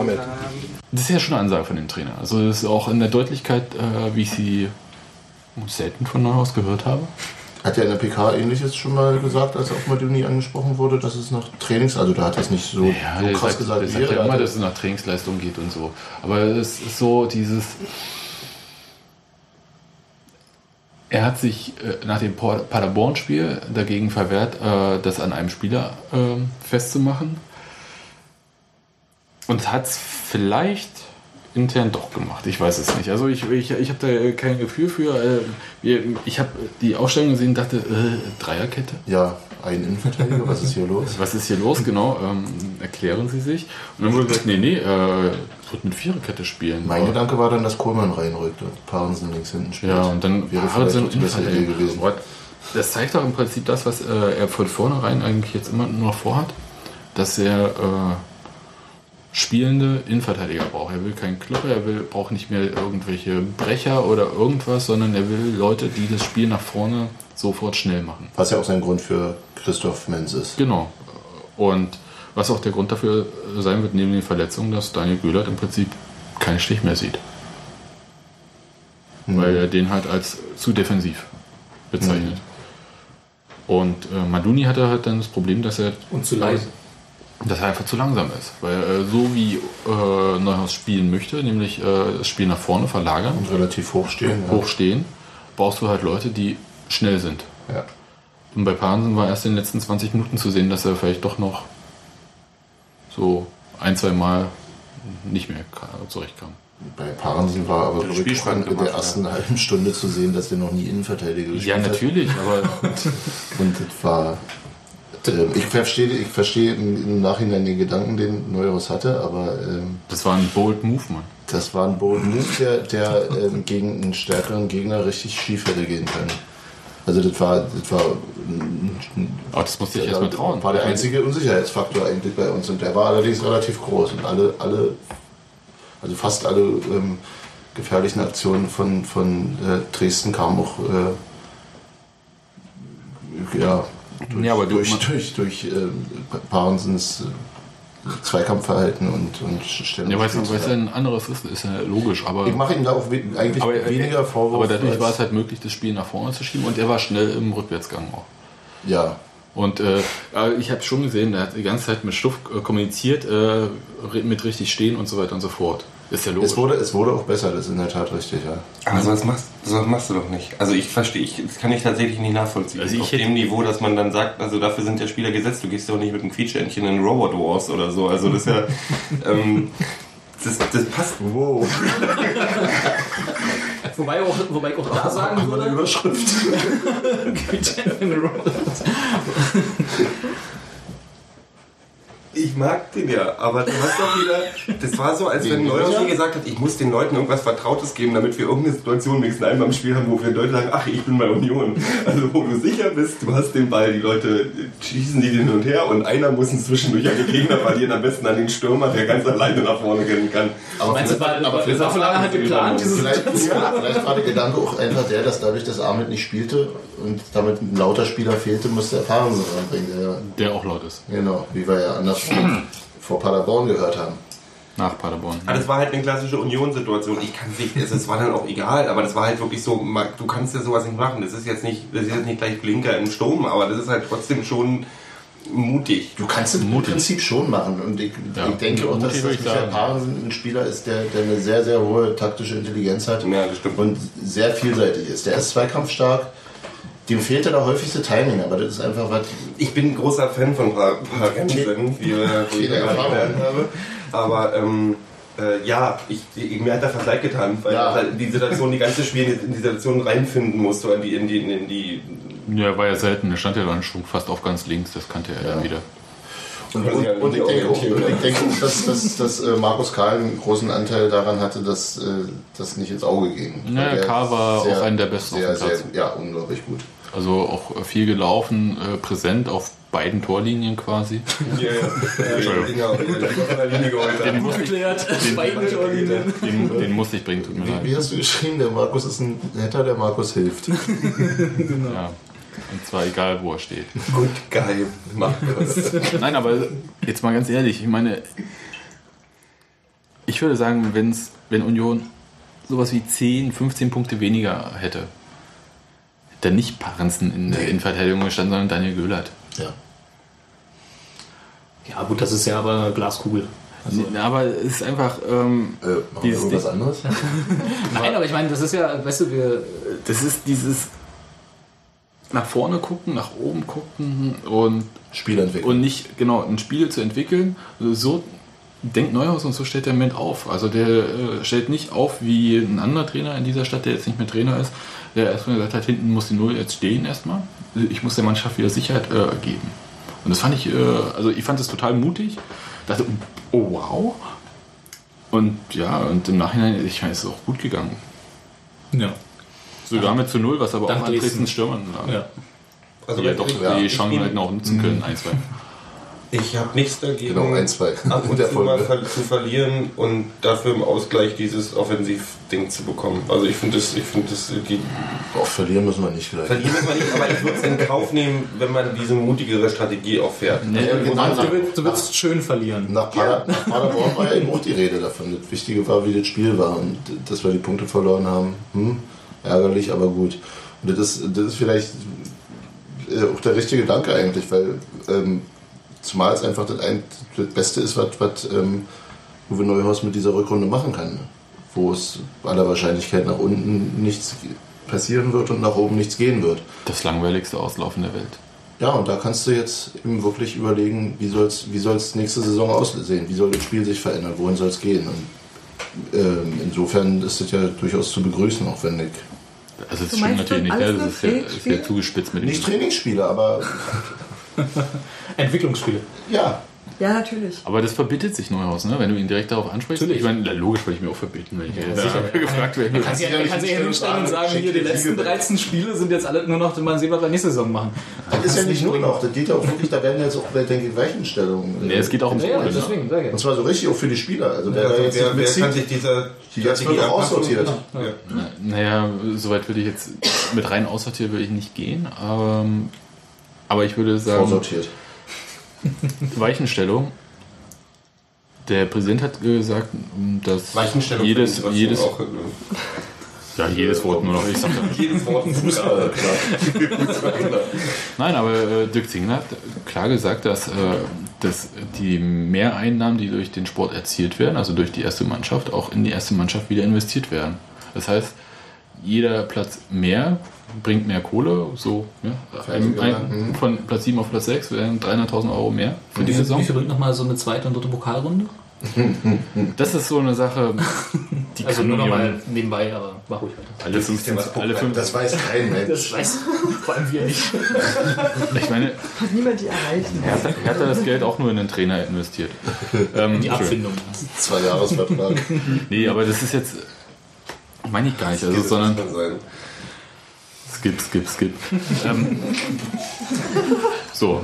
Ahmed. Das ist ja schon eine Ansage von dem Trainer. Also das ist auch in der Deutlichkeit, äh, wie ich sie selten von Neuhaus gehört habe. Hat er in der PK ähnliches schon mal gesagt, als auf Maduni angesprochen wurde, dass es nach Trainings, also da hat er es nicht so, Ja, so krass sagt, gesagt wie sagt er. ja immer, hat- dass es nach Trainingsleistung geht und so. Aber es ist so dieses. Er hat sich äh, nach dem Paderborn-Spiel dagegen verwehrt, äh, das an einem Spieler ähm, festzumachen. Und hat es vielleicht intern doch gemacht. Ich weiß es nicht. Also ich, ich, ich habe da kein Gefühl für. Äh, ich habe die Ausstellung gesehen und dachte, äh, Dreierkette? Ja, ein Innenverteidiger, was ist hier los? Was ist hier los? Genau, ähm, erklären Sie sich. Und dann wurde gesagt, nee, nee, äh, wird mit Viererkette spielen. Mein Aber- Gedanke war dann, dass Kohlmann reinrückt und Parensen links hinten spielt. Ja, und dann wäre Parensen auch die bessere Idee gewesen. Das zeigt doch im Prinzip das, was äh, er von vornherein eigentlich jetzt immer nur noch vorhat, dass er äh, spielende Innenverteidiger braucht. Er will keinen Klopper, er will, braucht nicht mehr irgendwelche Brecher oder irgendwas, sondern er will Leute, die das Spiel nach vorne sofort schnell machen. Was ja auch sein Grund für Christoph Menz ist. Genau. Und was auch der Grund dafür sein wird, neben den Verletzungen, dass Daniel Göhlert im Prinzip keinen Stich mehr sieht. Weil er den halt als zu defensiv bezeichnet. Und äh, Maduni hatte halt dann das Problem, dass er Und zu leise. dass er einfach zu langsam ist. Weil äh, so wie äh, Neuhaus spielen möchte, nämlich äh, das Spiel nach vorne verlagern, Und relativ hoch stehen. ja. hochstehen, brauchst du halt Leute, die schnell sind. Ja. Und bei Parensen war erst in den letzten 20 Minuten zu sehen, dass er vielleicht doch noch so ein, zwei Mal nicht mehr ka- zurechtkam. Bei Parensen war aber Spielstand in der ersten halben Stunde zu sehen, dass der noch nie Innenverteidiger gespielt Ja, hat. natürlich, aber Und das war. Ähm, ich verstehe, ich verstehe im, im Nachhinein den Gedanken, den Neuhaus hatte, aber ähm, das war ein bold Move, Mann. das war ein bold Move, der, der ähm, gegen einen stärkeren Gegner richtig schief hätte gehen können. Also das war, das war, Aber das musste ich der, erstmal trauen. war der einzige Unsicherheitsfaktor eigentlich bei uns und der war allerdings relativ groß und alle, alle also fast alle ähm, gefährlichen Aktionen von, von äh, Dresden kamen auch äh, ja, durch, Ja, aber du- durch, man- durch, durch ähm, Paarensens äh, Zweikampfverhalten und, und Stellung. Ja, weil es ja ein anderes ist, ist ja logisch, aber, ich mache ihm da auch we eigentlich aber, äh, weniger Vorwurf. aber dadurch war es halt möglich, das Spiel nach vorne zu schieben und er war schnell im Rückwärtsgang auch. ja, Und äh, ich habe schon gesehen, er hat die ganze Zeit mit Stuff äh, kommuniziert, äh, mit richtig stehen und so weiter und so fort. Ist ja logisch. es wurde, es wurde auch besser, das ist in der Tat richtig, ja. Aber sowas machst, sowas machst du doch nicht. Also ich verstehe, ich, das kann ich tatsächlich nicht nachvollziehen. Also ich Auf hätte- dem Niveau, dass man dann sagt, also dafür sind ja Spieler gesetzt, du gehst doch nicht mit einem Quietschentchen in Robot Wars oder so. Also das ist ja, ähm, das, das passt. Wow. Wobei, auch, wobei ich auch da sagen würde, Überschrift. Ich mag den ja, aber du hast doch wieder, das war so, als wenn Neuer gesagt hat, ich muss den Leuten irgendwas Vertrautes geben, damit wir irgendeine Situation wenigstens einmal im Spiel haben, wo wir Leute sagen, ach, ich bin bei Union. Also wo du sicher bist, du hast den Ball, die Leute schießen die hin und her und einer muss ihn zwischendurch an den Gegner verlieren, am besten an den Stürmer, der ganz alleine nach vorne rennen kann. Aber meinst du, vielleicht- war, aber war, vielleicht- war halt geplant, diese Vielleicht, Situation? vielleicht war der Gedanke auch einfach der, dass dadurch, dass Ahmed nicht spielte und damit ein lauter Spieler fehlte, musste er Parensen ranbringen. Der, Der auch laut ist. genau, wie wir ja anders vor Paderborn gehört haben. Nach Paderborn. Aber das war halt eine klassische Union-Situation. Ich kann nicht, es war dann auch egal, aber das war halt wirklich so, du kannst ja sowas nicht machen. Das ist jetzt nicht, das ist jetzt nicht gleich Blinker im Sturm, aber das ist halt trotzdem schon mutig. Du kannst es im Mutig. Prinzip schon machen. Und ich, Ja, ich denke auch, dass, ich Michael. Parensen ein Spieler ist, der, der eine sehr, sehr hohe taktische Intelligenz hat Ja, das stimmt. und sehr vielseitig ist. Der ist zweikampfstark. Dem fehlte da häufigste Timing, aber das ist einfach was. Ich bin ein großer Fan von Pa- Parensen, wie, wie ich gerade gelernt habe. Aber ähm, äh, ja, ich, ich, mir hat der Vergleich getan, weil Ja. halt die Situation, die ganze Spiel in die Situation reinfinden musste, in die, in die, in die Ja, war ja selten. Der stand ja dann schon fast auf ganz links. Das kannte er dann wieder. Und, und, ja und ich denke und ich denke dass, dass, dass äh, Markus Karl einen großen Anteil daran hatte, dass äh, das nicht ins Auge ging. Ja, der Karl war sehr- auch einer der Besten auf Sehr, dem Platz. sehr, ja, unglaublich gut. Also auch viel gelaufen, äh, präsent auf beiden Torlinien quasi. Ja, ja. Den musste ich, Geklärt, beiden Torlinien. den, den musste ich bringen, tut mir Wie, leid. wie hast du geschrieben? Der Markus ist ein netter, der Markus hilft. Ja. Und zwar egal, wo er steht. Gut, geil. Markus. Nein, aber jetzt mal ganz ehrlich, ich meine, ich würde sagen, wenn's, wenn Union sowas wie 10, 15 Punkte weniger hätte, hätte nicht Parensen in der Innenverteidigung gestanden, sondern Daniel Göhlert. Ja. Ja, gut, das ist ja aber Glaskugel. Also, aber es ist einfach, ähm, Äh, machen wir Dieses irgendwas Ding. anderes? Nein, aber ich meine, das ist ja, weißt du, wir. das ist dieses nach vorne gucken, nach oben gucken und Spielentwicklung. und nicht genau ein Spiel zu entwickeln. Also so denkt Neuhaus und so stellt der Moment auf. Also der äh, stellt nicht auf wie ein anderer Trainer in dieser Stadt, der jetzt nicht mehr Trainer ist, der erstmal gesagt hat, hinten muss die Null jetzt stehen erstmal. Ich muss der Mannschaft wieder Sicherheit äh, geben. Und das fand ich, äh, also ich fand es total mutig. Dachte, oh wow. Und ja, und im Nachhinein, ich meine, es ist auch gut gegangen. Ja. Sogar mit zu Null, was aber Dank auch an Dresden. Dresden Stürmern lag. ja. Also Die ja doch ich- die Chancen hätten auch nutzen können, ein, zwei. Ich habe nichts dagegen, Genau, ein, zwei. ab und zu mal zu verlieren und dafür im Ausgleich dieses Offensivding zu bekommen. Also ich finde das, ich finde das, die Auch verlieren müssen wir nicht gleich. verlieren muss man nicht, aber ich würde es in Kauf nehmen, wenn man diese mutigere Strategie auch fährt. Ja, genau, Du willst, du willst schön verlieren. nach, Pader, nach Paderborn war ja eben auch die Rede davon. Das Wichtige war, wie das Spiel war und dass wir die Punkte verloren haben. Hm, ärgerlich, aber gut. Und das ist, das ist vielleicht äh, auch der richtige Gedanke eigentlich, weil ähm, zumal es einfach das, ein, das Beste ist, was, was ähm, Uwe Neuhaus mit dieser Rückrunde machen kann. ne? Wo es aller Wahrscheinlichkeit nach unten nichts passieren wird und nach oben nichts gehen wird. Das langweiligste Auslaufen der Welt. Ja, und da kannst du jetzt eben wirklich überlegen, wie soll es wie soll's nächste Saison aussehen, wie soll das Spiel sich verändern, wohin soll es gehen. Und, ähm, insofern ist das ja durchaus zu begrüßen, auch wenn ich Also das stimmt natürlich nicht, ne? das ist ja, ist ja zugespitzt mit dem nicht Trainingsspiele, aber Entwicklungsspiele. ja, Ja, natürlich. Aber das verbietet sich Neuhaus, ne? wenn du ihn direkt darauf ansprichst. Natürlich. Ich meine, logisch würde ich mir auch verbieten, wenn ich ja, sicher. gefragt werde. Man kann sich ja, kann sich ja hinstellen und sagen, hier, die letzten 13 Spiele sind jetzt alle nur noch, mal sehen, was wir nächste Saison machen. das ist ja nicht nur noch, das geht ja auch wirklich, da werden jetzt auch, denke ich, Weichenstellungen. Nee, es geht auch ums Ja, ja, Spiel, ne? deswegen, sehr Und zwar so richtig auch für die Spieler. Also wer Also jetzt wer, wer kann sich dieser die jetzt wird auch aussortiert. Ja. Naja, soweit würde ich jetzt mit rein aussortieren würde ich nicht gehen. Aber ich würde sagen, Vorsortiert. Weichenstellung. Der Präsident hat gesagt, dass Weichenstellung jedes, jedes, auch, äh, ja, jedes Wort nur noch. Ich sag jedes Wort Fußball. Nein, aber äh, Dirk Zingler hat klar gesagt, dass, äh, dass die Mehreinnahmen, die durch den Sport erzielt werden, also durch die erste Mannschaft, auch in die erste Mannschaft wieder investiert werden. Das heißt, jeder Platz mehr bringt mehr Kohle, so ja, ein, ein, von Platz 7 auf Platz 6 wären 300.000 Euro mehr für die Wie Saison. viel bringt nochmal so eine zweite und dritte Pokalrunde? Das ist so eine Sache, die Also kann nur nur noch mal jemand nebenbei, aber mach ruhig weiter. alle 15, alle 15 Das weiß kein Mensch. Das weiß vor allem wir nicht. Ich meine, Hat niemand die erreicht. Hertha, Hertha das Geld auch nur in den Trainer investiert. Ähm, Die Abfindung. Zwei Jahresvertrag. Nee, aber das ist jetzt. Meine ich gar nicht, also, sondern. Skip, skip, skip. ähm, so.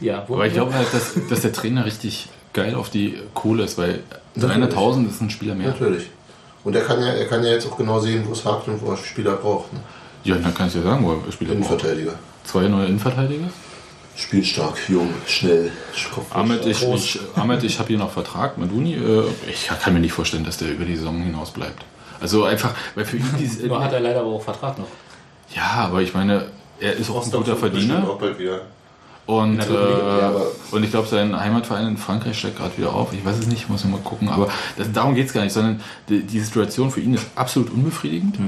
Ja, wo Aber ich glaube halt, dass, dass der Trainer richtig geil auf die Kohle ist, weil 300.000 ist ein Spieler mehr. Natürlich. Und er kann ja, er kann ja jetzt auch genau sehen, wo es hakt und wo er Spieler braucht. Ne? Ja, dann kann ich dir sagen, wo er Spieler braucht. Innenverteidiger. Zwei neue Innenverteidiger. Spielstark, jung, schnell, kopfballstark. Ahmed, ich, ich, Ahmed, ich habe hier noch Vertrag mit Uni. Äh, Ich kann mir nicht vorstellen, dass der über die Saison hinaus bleibt. Also einfach, weil für ihn dieses. Nur hat er leider aber auch Vertrag noch. Ja, aber ich meine, er ist auch ein guter Verdiener. auch bald wieder. Und, äh, und ich glaube, sein Heimatverein in Frankreich steigt gerade wieder auf. Ich weiß es nicht, muss ich mal gucken. Aber das, darum geht es gar nicht, sondern die, die Situation für ihn ist absolut unbefriedigend.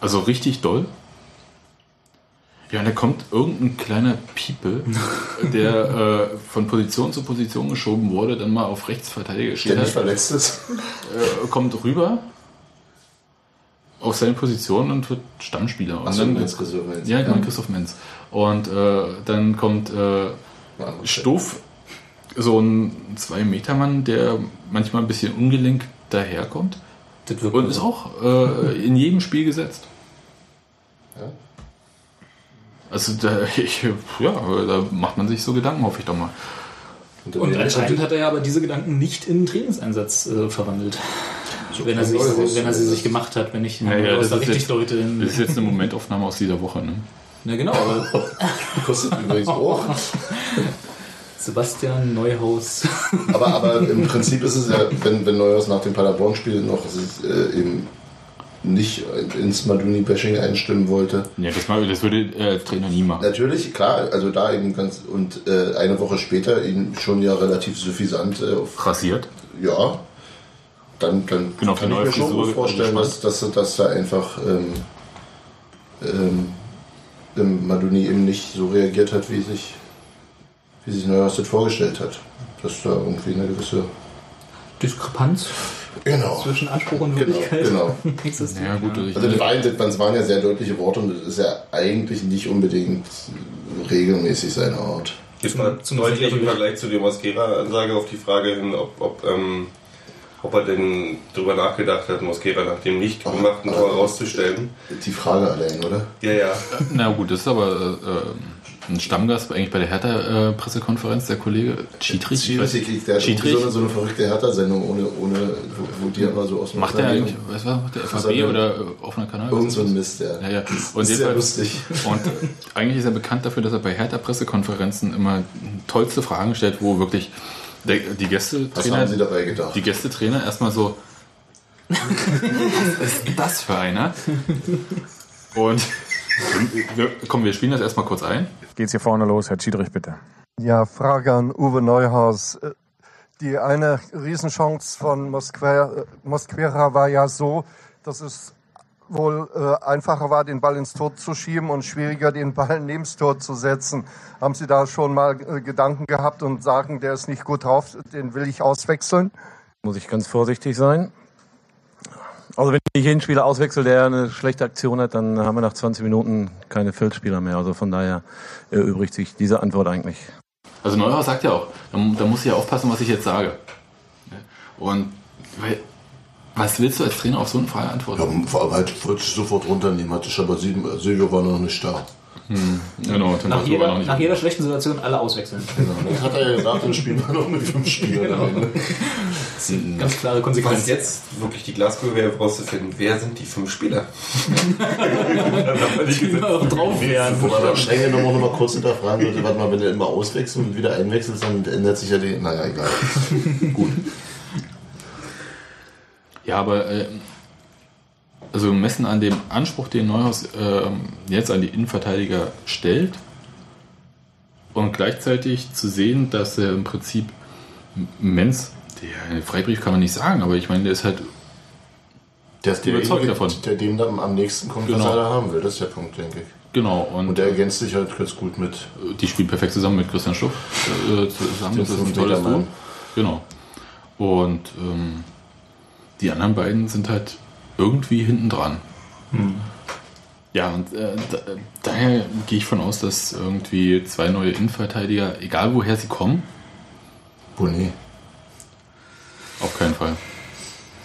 Also richtig doll. Ja, und da kommt irgendein kleiner Piepe, der äh, von Position zu Position geschoben wurde, dann mal auf Rechtsverteidiger steht, Der nicht verletzt ist. äh, kommt rüber auf seine Position und wird Stammspieler. Und Achso, dann, Menz Reserve jetzt. ja, genau, Christoph Menz. Und äh, dann kommt äh, Stuff, so ein Zwei-Meter-Mann, der manchmal ein bisschen ungelenk daherkommt und ist auch äh, in jedem Spiel gesetzt. Ja. Also da, ich, ja, da macht man sich so Gedanken, hoffe ich doch mal. Und anscheinend hat er ja aber diese Gedanken nicht in Trainingseinsatz äh, verwandelt. wenn, er sich, wenn er sie sich gemacht hat, wenn ich Ja, ja, das da ist richtig jetzt- Leute in. Das ist jetzt eine Momentaufnahme aus dieser Woche. Ne? Na genau, aber Kostet übrigens auch. Sebastian Neuhaus. Aber, aber im Prinzip ist es ja, wenn, wenn Neuhaus nach dem Paderborn-Spiel noch äh, eben nicht ins Maduni-Bashing einstimmen wollte. Ja, das, mal, das würde als Trainer nie machen. Natürlich, klar, also da eben ganz und äh, eine Woche später ihn schon ja relativ suffisant äh, auf, Rasiert. ja, dann, dann die kann ich mir schon Frisur gut vorstellen, dass, dass, dass da einfach ähm, ähm, Maduni eben nicht so reagiert hat, wie sich, wie sich Neuhaus das vorgestellt hat. Dass da irgendwie eine gewisse Diskrepanz Genau. zwischen Anspruch und Genau, Wirklichkeit genau. existiert. Ja, gut. Also das waren, das waren ja sehr deutliche Worte und das ist ja eigentlich nicht unbedingt regelmäßig seine Art. Jetzt mal Zum- deutlich zum- im Vergleich zu der Mosquera-Ansage auf die Frage hin, ob, ob, ähm, ob er denn darüber nachgedacht hat, Mosquera nach dem nicht gemachten Tor rauszustellen. Die Frage allein, oder? Ja, ja. na gut, das ist aber äh, ein Stammgast eigentlich bei der Hertha-Pressekonferenz, der Kollege Schiedrich. Ich weiß- Schiedrich, der hat so eine, so eine verrückte Hertha-Sendung, ohne, ohne, wo, wo die immer so aus dem Macht der eigentlich, leben. was war der Was FAB oder äh, offener Kanal? Irgend so ein Mist, ja. Ja, ja. Das Und ist sehr lustig. Und äh, eigentlich ist er bekannt dafür, dass er bei Hertha-Pressekonferenzen immer tollste Fragen stellt, wo wirklich der, die Was Gästetrainer, haben Sie dabei gedacht? die Gästetrainer erstmal so, was ist das für einer? Und wir, komm, wir spielen das erstmal kurz ein. Geht's hier vorne los, Herr Schiedrich, bitte. Ja, Frage an Uwe Neuhaus. Die eine Riesenchance von Mosquera, Mosquera war ja so, dass es wohl äh, einfacher war, den Ball ins Tor zu schieben und schwieriger, den Ball neben das Tor zu setzen. Haben Sie da schon mal äh, Gedanken gehabt und sagen, der ist nicht gut drauf, den will ich auswechseln? Muss ich ganz vorsichtig sein. Also wenn ich jeden Spieler auswechsel, der eine schlechte Aktion hat, dann haben wir nach 20 Minuten keine Feldspieler mehr. Also von daher erübrigt sich diese Antwort eigentlich. Also Neuhaus sagt ja auch, da, da muss ich ja aufpassen, was ich jetzt sage. Und weil, was willst du als Trainer auf so eine Frage antworten? Ja, halt wollte ich sofort runternehmen, hatte ich aber sieben, Silvio war noch nicht da. Hm, genau, Nach jeder, nach jeder schlechten Situation alle auswechseln. Genau. Das hat er ja gesagt, dann spielen wir noch mit fünf Spielern. Genau. Ende. Ganz klare Was Konsequenz. jetzt wirklich die Glaskugel wäre, rauszufinden, wer sind die fünf Spieler? Die auch drauf wären. Wo man genommen auch noch mal kurz hinterfragen würde, warte mal, wenn du immer auswechselst und wieder einwechselst, dann ändert sich ja die. Naja, egal. Ja, aber äh, also gemessen an dem Anspruch, den Neuhaus äh, jetzt an die Innenverteidiger stellt und gleichzeitig zu sehen, dass er im Prinzip Menz, der Freibrief kann man nicht sagen, aber ich meine, der ist halt Der ist Überzeugt davon. Der dem dann am nächsten kommt, was Genau. er da haben will. Das ist der Punkt, denke ich. genau und, Und der ergänzt sich halt ganz gut mit. die spielen perfekt zusammen mit Christian Stuff äh, zusammen. Das ist ein tolles Mann. Duo. Genau. Und ähm, die anderen beiden sind halt irgendwie hinten dran. Ja, und äh, da, daher gehe ich von aus, dass irgendwie zwei neue Innenverteidiger, egal woher sie kommen, Bonnet. auf keinen Fall.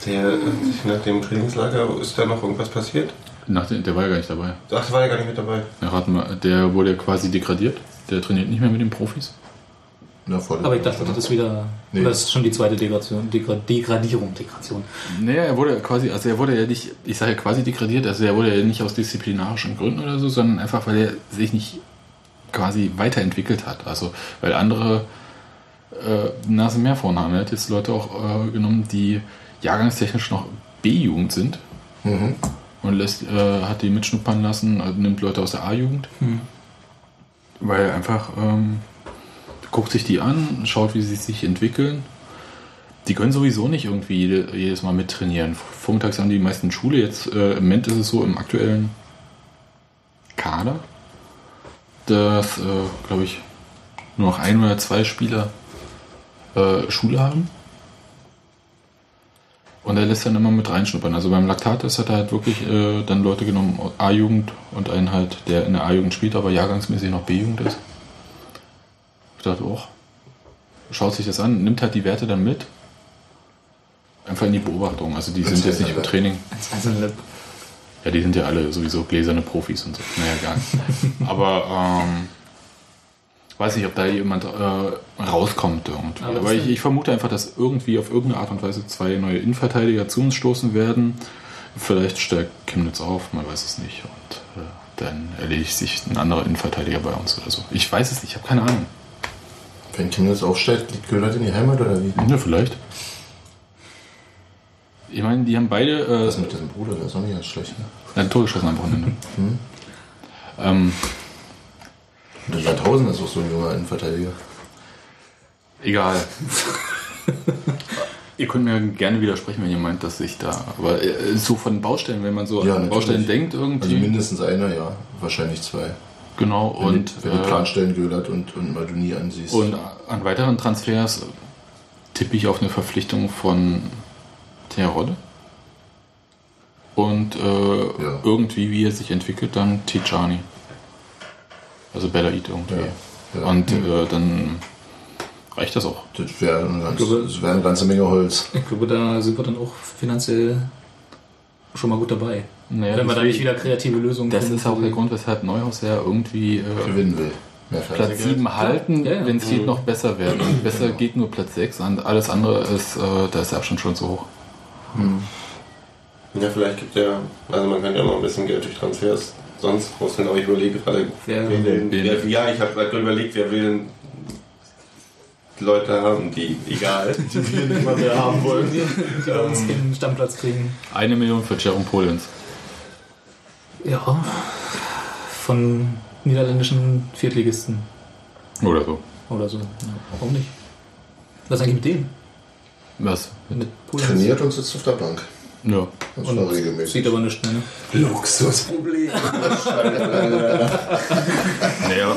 Der, äh, nach dem Trainingslager ist da noch irgendwas passiert? Nach dem, der war ja gar nicht dabei. Ach, der war ja gar nicht mit dabei. Ja, raten wir, der wurde ja quasi degradiert. Der trainiert nicht mehr mit den Profis. Na, vor Aber ich dachte, das ist wieder. Nee. Das ist schon die zweite Degradation, Degra Degradierung. Degradation. Naja, er wurde quasi, also er wurde ja nicht, ich sage ja quasi degradiert, also er wurde ja nicht aus disziplinarischen Gründen oder so, sondern einfach, weil er sich nicht quasi weiterentwickelt hat. Also, weil andere äh, Nase mehr vorne haben. Er hat jetzt Leute auch äh, genommen, die jahrgangstechnisch noch B-Jugend sind Mhm. und lässt, äh, hat die mitschnuppern lassen, nimmt Leute aus der A-Jugend. Weil er einfach ähm, guckt sich die an, schaut, wie sie sich entwickeln. Die können sowieso nicht irgendwie jede, jedes Mal mittrainieren. Vormittags haben die meisten Schule. Jetzt äh, im Moment ist es so im aktuellen Kader, dass, äh, glaube ich, nur noch ein oder zwei Spieler äh, Schule haben. Und er lässt dann immer mit reinschnuppern. Also beim Laktates hat er halt wirklich äh, dann Leute genommen, A-Jugend und einen halt, der in der A-Jugend spielt, aber jahrgangsmäßig noch B-Jugend ist. Dachte, oh, schaut sich das an, nimmt halt die Werte dann mit. Einfach in die Beobachtung. Also die sind jetzt nicht im Training. Also, Ja, die sind ja alle sowieso gläserne Profis und so. Naja, gar nicht. Aber ähm, weiß nicht, ob da jemand äh, rauskommt irgendwie. Aber Aber, ich, ich vermute einfach, dass irgendwie auf irgendeine Art und Weise zwei neue Innenverteidiger zu uns stoßen werden. Vielleicht steigt Chemnitz auf, man weiß es nicht. Und äh, dann erledigt sich ein anderer Innenverteidiger bei uns oder so. Ich weiß es nicht, ich habe keine Ahnung. Wenn Chemnitz aufsteigt, liegt Köhler in die Heimat oder wie? Ja, vielleicht. Ich meine, die haben beide äh, Das mit diesem Bruder, der ist auch nicht ganz schlecht. Ne? ein Tor geschossen am Wochenende. ähm, Und der Landhausen ist auch so ein junger Innenverteidiger. Egal. ihr könnt mir gerne widersprechen, wenn ihr meint, dass ich da. Aber äh, so von Baustellen, wenn man so Ja, an natürlich. Baustellen denkt irgendwie. Also mindestens einer, ja. Wahrscheinlich zwei. Genau. Wenn, Und, du, wenn du äh, Planstellen Göhlert und, und Maduni ansiehst. und an weiteren Transfers tippe ich auf eine Verpflichtung von Terodde. Und äh, Ja. irgendwie, wie er sich entwickelt, dann Tijani. Also Belaid irgendwie. Ja, ja. Und äh, dann reicht das auch. das wäre eine, ganz, glaube- das wäre eine ganze Menge Holz. ich glaube, da sind wir dann auch finanziell schon mal gut dabei. Naja, Wenn wir da nicht wieder kreative Lösungen Das finden ist auch der Grund, weshalb Neuhaus ja irgendwie äh, Gewinnen will. Mehr Platz Fernsehgeld. 7 halten, Ja, ja. wenn es geht, noch besser werden. Und besser geht nur Platz 6. Und alles andere ist, äh, da ist der Abstand schon zu hoch. Ja, vielleicht gibt er, also man kann ja noch ein bisschen Geld durch Transfers sonst rausholen, aber ich überlege gerade, Wer- wen denn, wen- wer, ja, ich habe gerade überlegt, wer will denn Leute haben, die, egal. Die wir nicht mal mehr haben wollen. die bei uns den Stammplatz kriegen. Eine Million für Jerome Polens. Ja, von niederländischen Viertligisten Oder so. oder so. Ja, warum nicht? Was ist eigentlich mit denen? Was? Mit Polen? Trainiert und sitzt auf der Bank. Ja. Das war regelmäßig. Sieht aber nicht mehr, ne? Luxusproblem. Naja.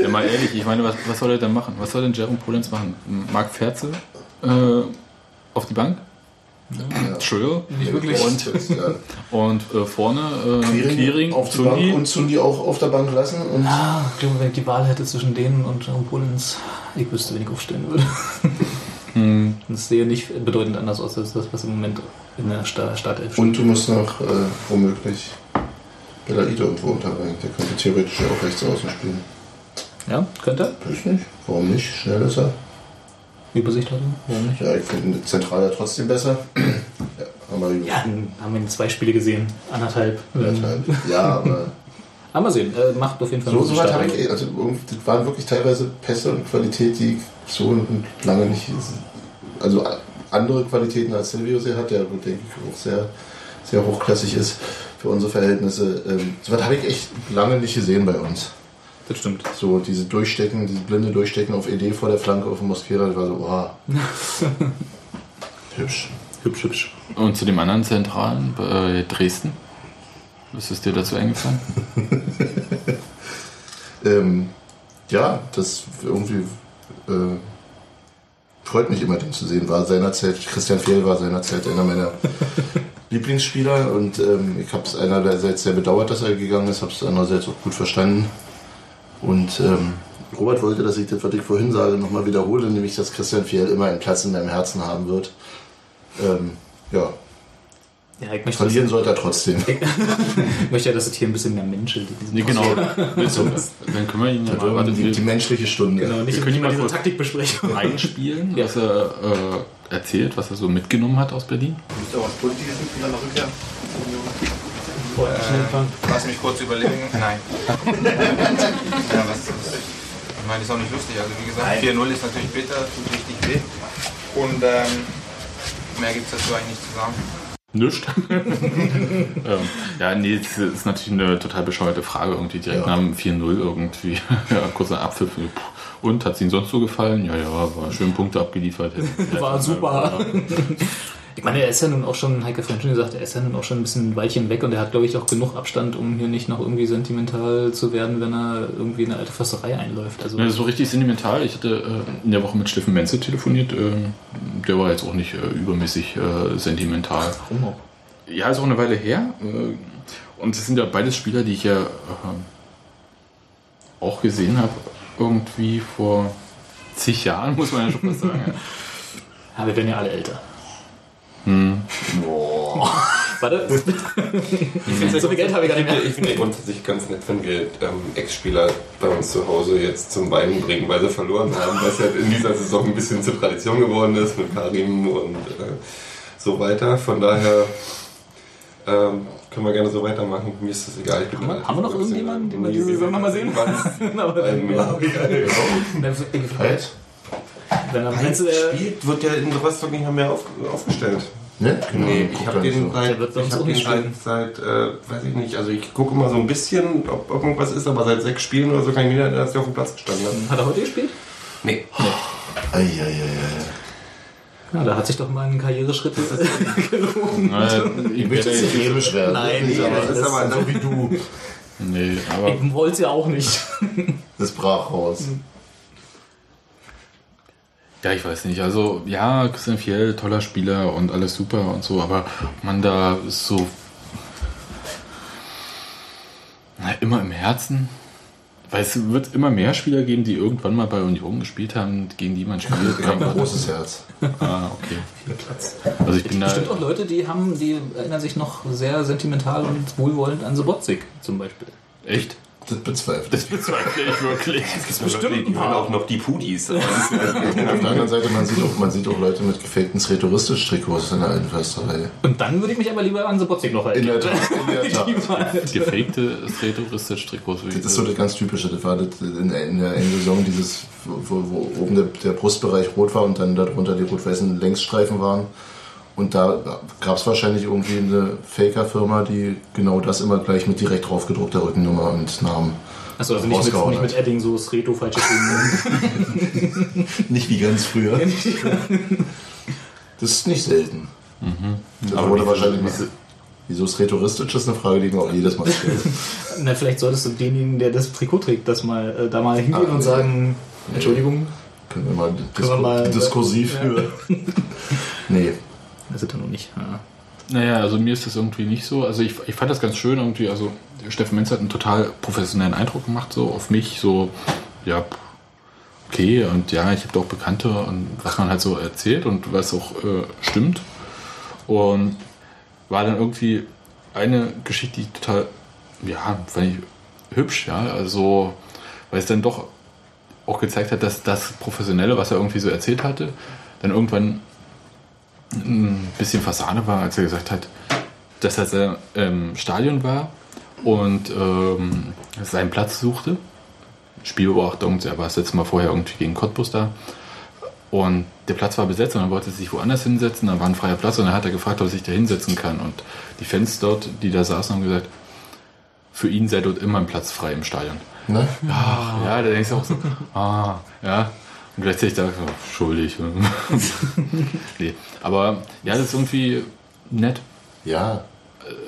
ja, mal ehrlich, ich meine, was, was soll er denn machen? Was soll denn Jerome Polenz machen? Marc Ferze äh, auf die Bank? Trill? Nicht wirklich. Und, Ja. und äh, vorne äh, Quiring, auf die. Bank und Zundi auch auf der Bank lassen. Und Ah, ich glaube, wenn ich die Wahl hätte zwischen denen und Polens, ich wüsste, wen ich aufstellen würde. Hm. Das sehe nicht bedeutend anders aus als das, was im Moment in der Sta Startelf Und du musst noch äh, womöglich Belaide irgendwo unterbringen. Der könnte theoretisch ja auch rechts außen spielen. Ja, könnte. Weiß nicht. Warum nicht? Schnell ist er. Übersicht hatte. Warum nicht? Ja, ich finde Zentral ja trotzdem besser. ja, aber Ja, dann haben wir zwei Spiele gesehen. Anderthalb. Anderthalb. Ja, aber Aber sehen. Äh, macht auf jeden Fall so, so weit habe ich, eh- also das waren wirklich teilweise Pässe und Qualität, die ich so lange nicht, also andere Qualitäten als Silvio sie hat, der denke ich auch sehr, sehr hochklassig ist für unsere Verhältnisse. Ähm, so weit habe ich echt lange nicht gesehen bei uns. Das stimmt. So diese Durchstecken, diese blinde Durchstecken auf ED vor der Flanke auf dem Mosquera, das war so, oh. Hübsch. Hübsch, hübsch. Und zu dem anderen Zentralen bei Dresden? Was ist dir dazu eingefallen? Ähm, ja, das irgendwie äh, freut mich immer, den zu sehen. War seinerzeit, Christian Fehl war seinerzeit einer meiner Lieblingsspieler und ähm, ich habe es einerseits sehr bedauert, dass er gegangen ist, habe es andererseits auch gut verstanden. Und ähm, Robert wollte, dass ich das, was ich vorhin sage, nochmal wiederhole, nämlich, dass Christian Fehl immer einen Platz in meinem Herzen haben wird. Ähm, ja, Ja, ich möchte, verlieren sollte er trotzdem. ich möchte ja, dass es hier ein bisschen mehr menschelt. Nee, genau. Willst du, dann können wir ihn ja mal, die, die menschliche Stunde. Genau, nicht, Wir können ihn mal diese Taktikbesprechung. einspielen, Ja. was er äh, erzählt, was er so mitgenommen hat aus Berlin. Ist da was Positives mit einer Rückkehr? Fahren. Lass mich kurz überlegen. Nein. ja, was, was, ich meine, ist auch nicht lustig. Also wie gesagt, 4-0 ist natürlich bitter, tut richtig weh. Und ähm, mehr gibt es dazu eigentlich nicht zu sagen. Nischt. ähm, ja, nee, das ist natürlich eine total bescheuerte Frage irgendwie. Direkt Ja. nach dem 4-0 irgendwie. ja, kurzer Abpfiff. Und hat es Ihnen sonst so gefallen? Ja, ja, war schön Punkte abgeliefert. War super. Ich meine, er ist ja nun auch schon, Heike vorhin schon gesagt, er ist ja nun auch schon ein bisschen ein Weilchen weg und er hat, glaube ich, auch genug Abstand, um hier nicht noch irgendwie sentimental zu werden, wenn er irgendwie in eine alte Försterei einläuft. Also, Ja, so richtig sentimental. Ich hatte äh, in der Woche mit Steffen Menze telefoniert. ähm, der war jetzt auch nicht äh, übermäßig äh, sentimental. warum auch? Ja, ist auch eine Weile her. äh, Und es sind ja beides Spieler, die ich ja ähm, auch gesehen habe, irgendwie vor zig Jahren, muss man ja schon fast sagen. Ja, wir werden ja alle älter. Boah. Warte. so viel Geld habe ich gar nicht mehr. Ich finde ja grundsätzlich ganz nett, wenn wir ähm, Ex-Spieler bei uns zu Hause jetzt zum Weinen bringen, weil sie verloren haben, was ja in dieser Saison ein bisschen zur Tradition geworden ist mit Karim und äh, so weiter. Von daher ähm, können wir gerne so weitermachen. Mir ist das egal. Ich Haben wir- haben wir noch irgendjemanden, den wir diese wir Saison mal sehen? waren Aber dann, mehr. Halt? Wenn du, Heinz der, spielt, wird ja in Rostock nicht mehr, mehr auf, aufgestellt. Ne? Genau. Nee, ich habe den so. seit, ich hab auch den seit, seit äh, weiß ich nicht, also ich gucke immer so ein bisschen, ob, ob irgendwas ist, aber seit sechs Spielen oder so kann ich mir nicht, dass der auf dem Platz gestanden hat. hat er heute gespielt? Nee. Eieiei. Ja, da hat sich doch mal ein Karriereschritt gelohnt. Äh, ich Ich möchte jetzt nicht hämisch werden. Nein, nee, aber das das ist aber so wie du. Nee, aber Ich wollte es ja auch nicht. Das brach raus. Ja, ich weiß nicht. Also, ja, Christian Fjell, toller Spieler und alles super und so, aber man da so na, immer im Herzen. Weil es wird immer mehr Spieler geben, die irgendwann mal bei Union gespielt haben, gegen die man spielt. Ich habe ein großes Herz. Ah, okay. Viel Platz. Also ich bin da. Bestimmt auch Leute, die haben, die erinnern sich noch sehr sentimental und wohlwollend an Sobotzig zum Beispiel. Echt? Das bezweifle Das bezweifle ich wirklich. Das bestimmt. Die hören auch noch die Pudis. ich. Auf der anderen Seite, man sieht auch, man sieht auch Leute mit gefakten Sretoristisch-Trikots in der alten Försterei. Und dann würde ich mich aber lieber an Sobotzig noch halten. In der Tat. In der Tat. Waren- Gefakte Stretouristisch-Trikots. Das ist so das ganz Typische. Das war das in, der- in der einen Saison dieses, wo, wo oben der, der Brustbereich rot war und dann darunter die rot-weißen Längsstreifen waren. Und da gab es wahrscheinlich irgendwie eine Faker-Firma, die genau das immer gleich mit direkt draufgedruckter Rückennummer und Namen Achso, also nicht mit, nicht mit. Edding, so Sreto, falsche Themen. Nicht wie ganz früher. Das ist nicht selten. Das Aber wurde wahrscheinlich mal. Wieso ist rhetoristisch? Das ist eine Frage, die ich mir auch jedes Mal stelle. Na, vielleicht solltest du denjenigen, der das Trikot trägt, das mal, äh, da mal hingehen Ah, und nee. sagen, Entschuldigung, Können wir mal, Können wir Disku mal- diskursiv Ja. führen? nee. Ist er noch nicht. Ja. Naja, also mir ist das irgendwie nicht so. Also ich, ich fand das ganz schön irgendwie. Also Steffen Menz hat einen total professionellen Eindruck gemacht, so auf mich. So, ja, okay. Und ja, ich habe auch Bekannte und was man halt so erzählt und was auch äh, stimmt. Und war dann irgendwie eine Geschichte, die total, ja, fand ich hübsch, ja. Also, weil es dann doch auch gezeigt hat, dass das Professionelle, was er irgendwie so erzählt hatte, dann irgendwann ein bisschen Fassade war, als er gesagt hat, dass er im Stadion war und ähm, seinen Platz suchte. Spielbeobachtung, er war das letzte Mal vorher irgendwie gegen Cottbus da. Und der Platz war besetzt und dann wollte er sich woanders hinsetzen, dann war ein freier Platz und dann hat er gefragt, ob er sich da hinsetzen kann. Und die Fans dort, die da saßen, haben gesagt, für ihn sei dort immer ein Platz frei im Stadion. Ne? Ach, ja, da denkst du auch so, ah, ja. Und gleichzeitig da, so, schuldig. nee, aber ja, das ist irgendwie nett. Ja.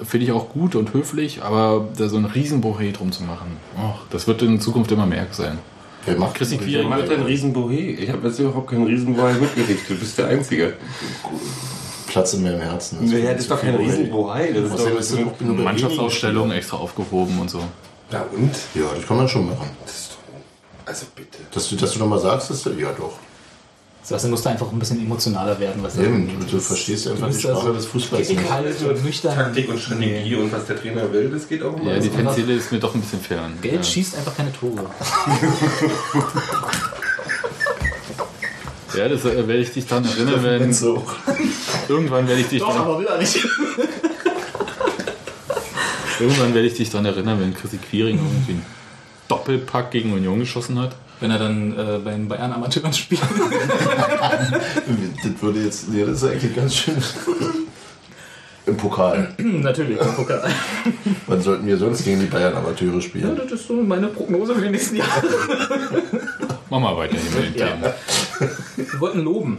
Äh, Finde ich auch gut und höflich, aber da so ein Riesenbohai drum zu machen, och, das wird in Zukunft immer mehr sein. Wer macht Chrissy Wer macht ein Riesenbohé? Ich habe jetzt überhaupt keinen Riesenbohai mitgerichtet. Du bist der Einzige. Platz in meinem Herzen. Ja, das ist doch kein Riesenbohai. Das ist doch ist das auch nur bei Mannschaftsausstellung extra aufgehoben und so. Ja und? Ja, das kann man schon machen. Das ist also bitte. Dass du, dass du nochmal sagst, ist ja doch. Sebastian musste einfach ein bisschen emotionaler werden. Was Eben, du, du verstehst einfach die da Sprache so des Fußballs nicht. Kalt und nüchtern. Taktik und Strategie und was der Trainer will, das geht auch immer. Ja, die so. Fanseele ist mir doch ein bisschen fern. Geld ja. schießt einfach keine Tore. Ja, das äh, werde ich dich daran erinnern, wenn. So. Irgendwann werde ich dich dran, aber will er nicht. irgendwann werde ich dich daran erinnern, wenn Chrissy Quiring irgendwie Doppelpack gegen Union geschossen hat. Wenn er dann äh, bei den Bayern Amateuren spielt. Das würde jetzt, ja, das ist eigentlich ganz schön. Im Pokal. Natürlich, im Pokal. Wann sollten wir sonst gegen die Bayern Amateure Ja, spielen? das ist so meine Prognose für die nächsten Jahre. Mach mal weiter hier mit den Ja. Themen. Wir wollten loben.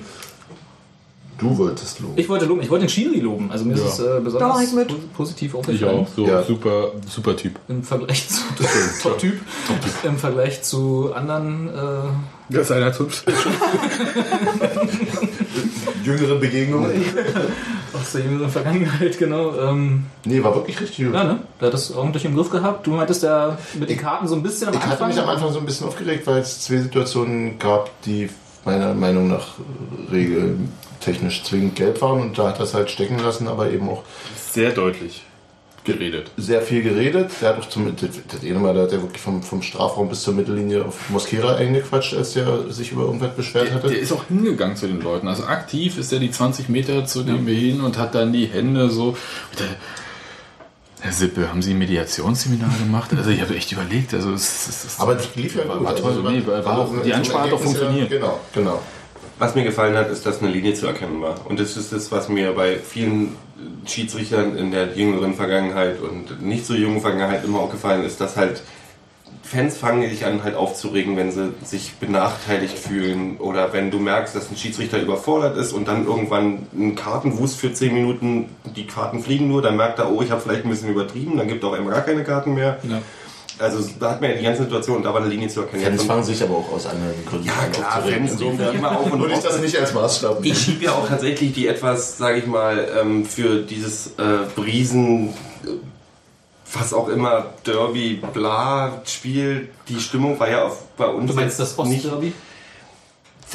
Du wolltest loben. Ich wollte loben. Ich wollte den Schiri loben. Also mir Ja. ist es äh, Da besonders ich po- positiv Ich aufgefallen. auch. So Ja. super, super Typ. Im Vergleich zu Top-Typ. Im Vergleich zu anderen äh, Das ist einer hübsch. Jüngere Begegnungen? aus der jüngeren Vergangenheit, genau. Ähm, Nee, war wirklich richtig gut. ja, ne? Der hat das ordentlich im Griff gehabt. Du meintest ja mit den Karten so ein bisschen am Ich hatte Anfang. mich am Anfang so ein bisschen aufgeregt, weil es zwei Situationen gab, die meiner Meinung nach regeltechnisch zwingend gelb waren und da hat er es halt stecken lassen, aber eben auch Sehr deutlich geredet. sehr viel geredet. Der hat auch zum, das, das eine Mal, da hat er wirklich vom, vom Strafraum bis zur Mittellinie auf Mosquera eingequatscht, als der sich über irgendwas beschwert Der, hatte. der ist auch hingegangen zu den Leuten. Also aktiv ist er die 20 Meter zu dem hin und hat dann die Hände so. Der, Herr Sippe, haben Sie ein Mediationsseminar gemacht? Also ich habe echt überlegt. Also es, es, es aber das lief ja war, gut. war toll. Also, nee, war, war auch, die Ansprache hat her- funktioniert. Genau, genau. Was mir gefallen hat, ist, dass eine Linie zu erkennen war. Und das ist das, was mir bei vielen Schiedsrichtern in der jüngeren Vergangenheit und nicht so jungen Vergangenheit immer auch gefallen ist, dass halt Fans fangen sich an halt aufzuregen, wenn sie sich benachteiligt fühlen oder wenn du merkst, dass ein Schiedsrichter überfordert ist und dann irgendwann ein Kartenwust für 10 Minuten, die Karten fliegen nur, dann merkt er, oh, ich habe vielleicht ein bisschen übertrieben, dann gibt er auch immer gar keine Karten mehr. Ja. Also da hat man ja die ganze Situation und da war eine Linie zu erkennen. Fans fangen sich aber auch aus anderen Gründen ja klar. Fans sich immer auf und Würde ich das nicht als Maßstab Ich schiebe ja auch tatsächlich die etwas, sage ich mal, ähm, für dieses äh, Briesen, was auch immer, Derby, bla, Spiel, die Stimmung war ja auf, bei uns Du meinst jetzt das nicht. Ostderby?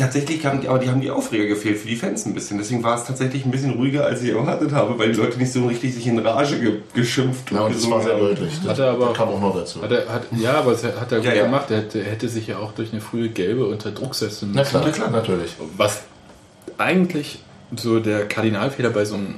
Tatsächlich haben die, aber die haben die Aufreger gefehlt für die Fans ein bisschen. Deswegen war es tatsächlich ein bisschen ruhiger, als ich erwartet habe, weil die Leute nicht so richtig sich in Rage ge geschimpft Ja, und das war sehr deutlich. Das, Hat er aber- das kam auch noch dazu. Hat er, hat, ja, aber das hat er gut Ja, ja. gemacht. Er hätte, hätte sich ja auch durch eine frühe Gelbe unter Druck setzen Na müssen. klar, klar, natürlich. Was eigentlich so der Kardinalfehler bei so einem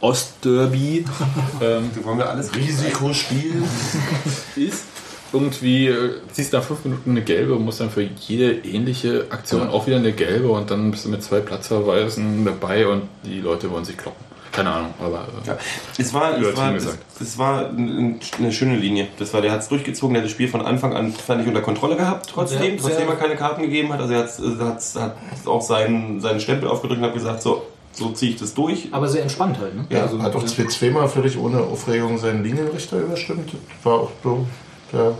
Ostderby ähm, Die wollen wir alles Risikospiel. ist, irgendwie äh, ziehst nach fünf Minuten eine gelbe und musst dann für jede ähnliche Aktion auch wieder eine gelbe und dann bist du mit zwei Platzverweisen dabei und die Leute wollen sich kloppen. Keine Ahnung, aber äh, Ja. Es war, es war, es, gesagt. es war ein- eine schöne Linie. Das war, der hat es durchgezogen, der hat das Spiel von Anfang an, fand ich, unter Kontrolle gehabt, trotzdem, Sehr- trotzdem er keine Karten gegeben hat. Also er hat's- er hat, hat auch seinen, seinen Stempel aufgedrückt und hat gesagt, so, so ziehe ich das durch. Aber sehr entspannt halt, ne? Ja, Hat auch zwei, zweimal völlig ohne Aufregung seinen Linienrichter überstimmt. War auch so, ja.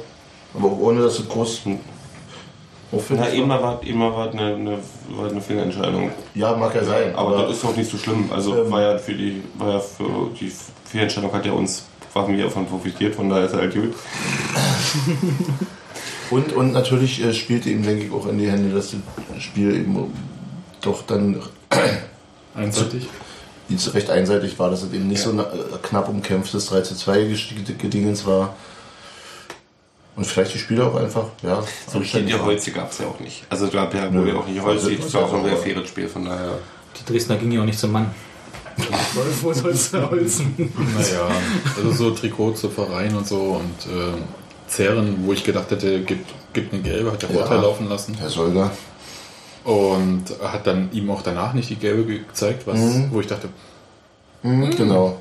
Aber auch ohne, dass es groß Na, eben mal war, eben war eine, eine, war eine Fehlentscheidung. Ja, mag ja sein. Aber, aber- das ist doch nicht so schlimm. Also Ähm. war ja für die, war ja für die Fehlentscheidung hat ja uns, haben wir davon profitiert, von daher ist er halt gut. Und, und natürlich äh, spielte ihm, denke ich, auch in die Hände, dass das Spiel eben doch dann einseitig. recht einseitig war, dass es eben nicht so ein äh, knapp umkämpftes 3 zu 2 gesti- Gedingens war. Und vielleicht die Spieler auch einfach, ja, So die. Holze gab es ja auch nicht. Also da gab ja wohl auch nicht Holze. Also, Das war auch ein sehr faires Spiel, von daher. Die Dresdner ging ja auch nicht zum Mann. Wo soll's da holzen? Naja, also so Trikot zu Verein und so und äh, Zerren, wo ich gedacht hätte, gibt, gibt eine gelbe, hat der Ja. Vorteil laufen lassen. Herr Solger. Und hat dann ihm auch danach nicht die gelbe gezeigt, was, Mhm. wo ich dachte, Mhm, Genau.